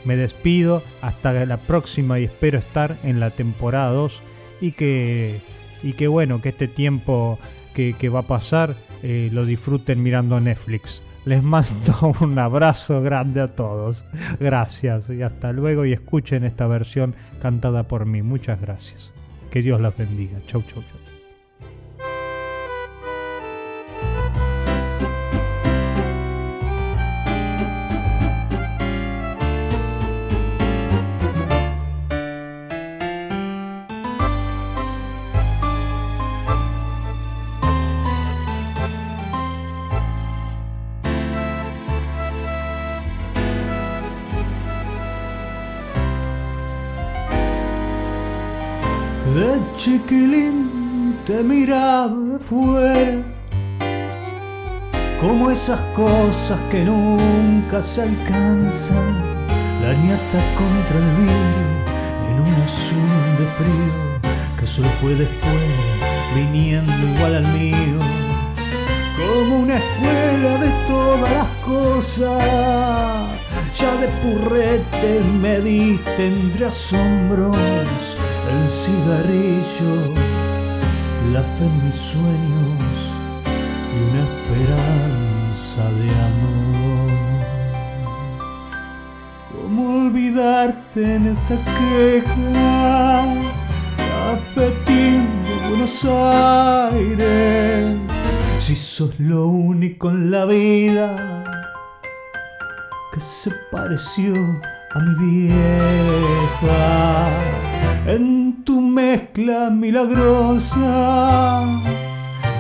Me despido hasta la próxima y espero estar en la temporada 2 y que, y que bueno, que este tiempo que, va a pasar eh, lo disfruten mirando Netflix. Les mando un abrazo grande a todos. Gracias y hasta luego y escuchen esta versión cantada por mí. Muchas gracias. Que Dios las bendiga. Chau, chau, chau. Chiquilín te miraba de fuera Como esas cosas que nunca se alcanzan. La ñata contra el vidrio en un azul de frío Que solo fue después viniendo igual al mío. Como una escuela de todas las cosas Ya de purrete me diste entre asombros el cigarrillo, la fe en mis sueños y una esperanza de amor. ¿Cómo olvidarte en esta queja? Cafetín de Buenos Aires, si sos lo único en la vida se pareció a mi vieja en tu mezcla milagrosa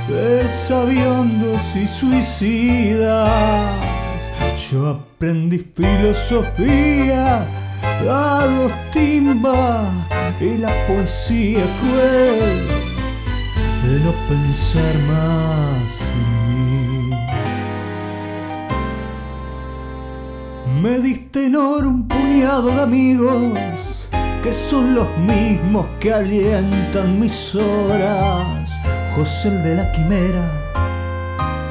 de sabiondos y suicidas. Yo aprendí filosofía, dados timba y la poesía cruel de no pensar más Me diste en oro un puñado de amigos que son los mismos que alientan mis horas. José el de la quimera,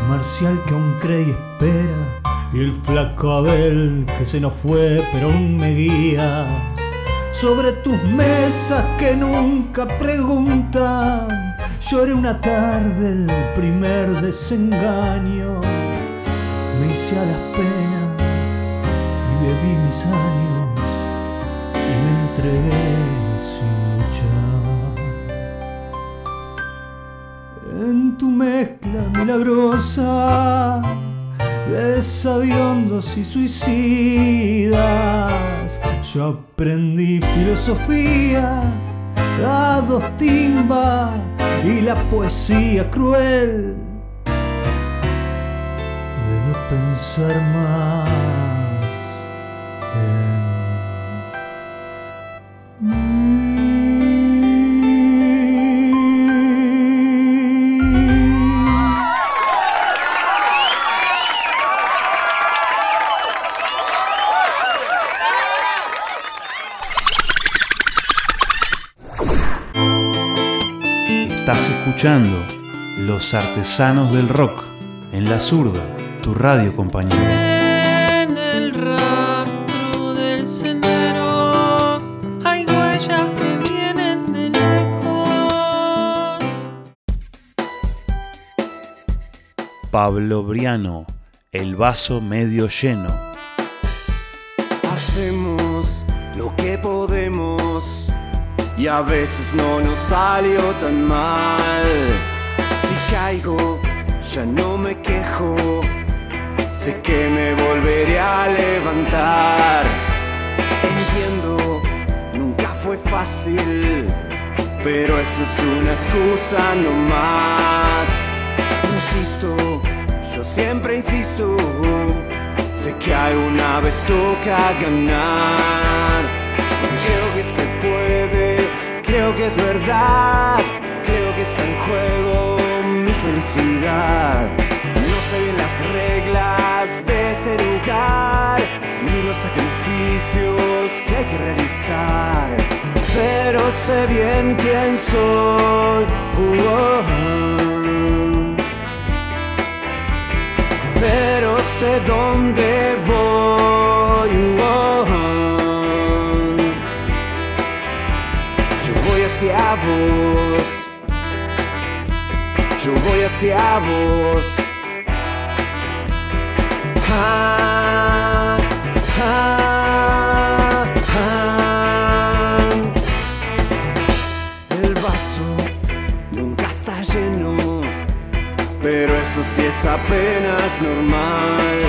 Marcial que aún cree y espera, y el flaco Abel que se nos fue pero aún me guía. Sobre tus mesas que nunca preguntan, lloré una tarde el primer desengaño. Me hice a las penas bebí mis años y me entregué sin luchar. En tu mezcla milagrosa de sabiondos y suicidas, yo aprendí filosofía, dados timba y la poesía cruel de no pensar más Estás escuchando Los Artesanos del Rock en la zurda, tu radio compañero. En el rastro del sendero hay huellas que vienen de lejos. Pablo Briano, el vaso medio lleno. Hacemos lo que podemos y a veces no nos salió tan mal. Si caigo, ya no me quejo. Sé que me volveré a levantar. Entiendo, nunca fue fácil, pero eso es una excusa no más. Insisto, yo siempre insisto. Sé que alguna vez toca ganar. Creo que se puede, creo que es verdad. Creo que está en juego mi felicidad. No sé bien las reglas de este lugar, ni los sacrificios que hay que realizar. Pero sé bien quién soy. Uh-oh. pero sé dónde voy. Yo voy hacia vos. El vaso nunca está lleno pero eso sí es apenas normal.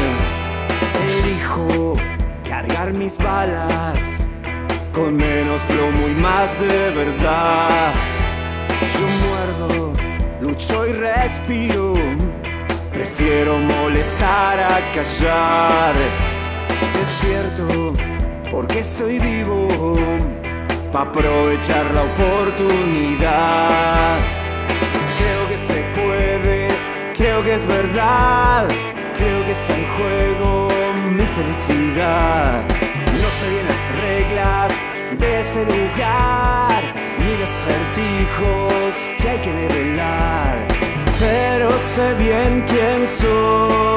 Elijo cargar mis balas con menos plomo y más de verdad. Yo muerdo, lucho y respiro. Prefiero molestar a callar. Despierto porque estoy vivo. Pa' aprovechar la oportunidad. Creo que se puede, creo que es verdad, creo que está en juego mi felicidad. No bien las reglas de este lugar, ni los certijos que hay que develar, pero sé bien quién soy.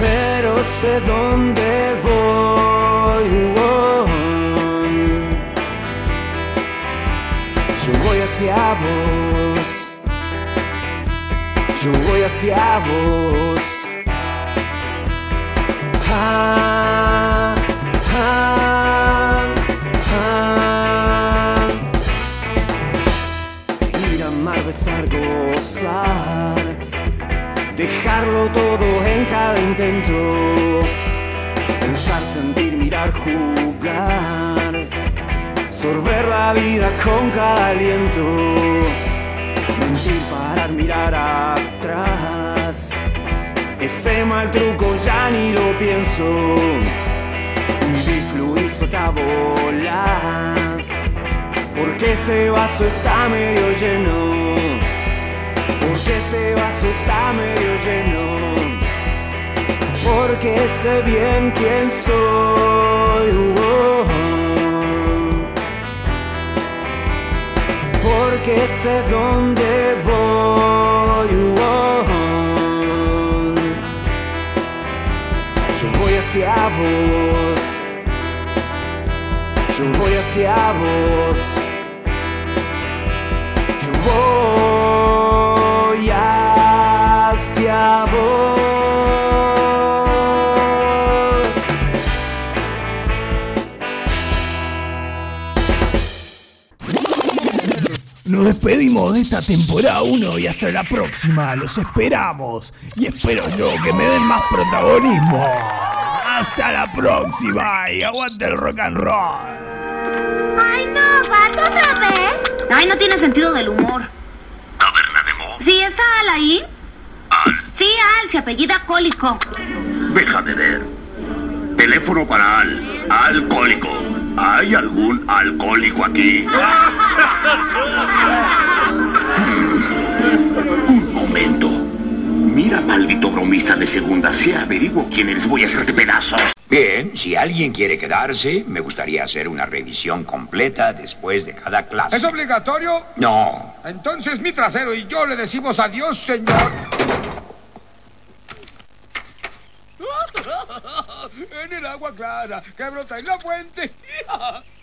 Pero sé dónde voy. Yo voy hacia vos. Yo voy hacia vos. Ir a gozar. Dejarlo todo en cada intento. Pensar, sentir, mirar, jugar sorber la vida con cada aliento, mentir, parar, mirar atrás. Ese mal truco ya ni lo pienso. Vivir, fluir, soltar, volar. Porque ese vaso está medio lleno. Porque ese vaso está medio lleno. Porque sé bien quién soy. Porque sé dónde voy. Hacia vos. Yo voy hacia vos. Yo voy hacia vos. Nos despedimos de esta temporada 1 y hasta la próxima. Los esperamos. Y espero yo que me den más protagonismo. Hasta la próxima y aguante el rock and roll. ¡Ay, no, Bart, otra vez! Ay, no tiene sentido del humor. ¿Taberna de Mo? Sí, ¿está Al ahí? ¿Al? Sí, Al, se apellida Cólico. Déjame ver. Teléfono para Al. Alcohólico. ¿Hay algún alcohólico aquí? Mira, maldito bromista de segunda, si averiguo quién eres, voy a hacerte pedazos. Bien, si alguien quiere quedarse, me gustaría hacer una revisión completa después de cada clase. ¿Es obligatorio? No. Entonces mi trasero y yo le decimos adiós, señor. en el agua clara que brota en la fuente.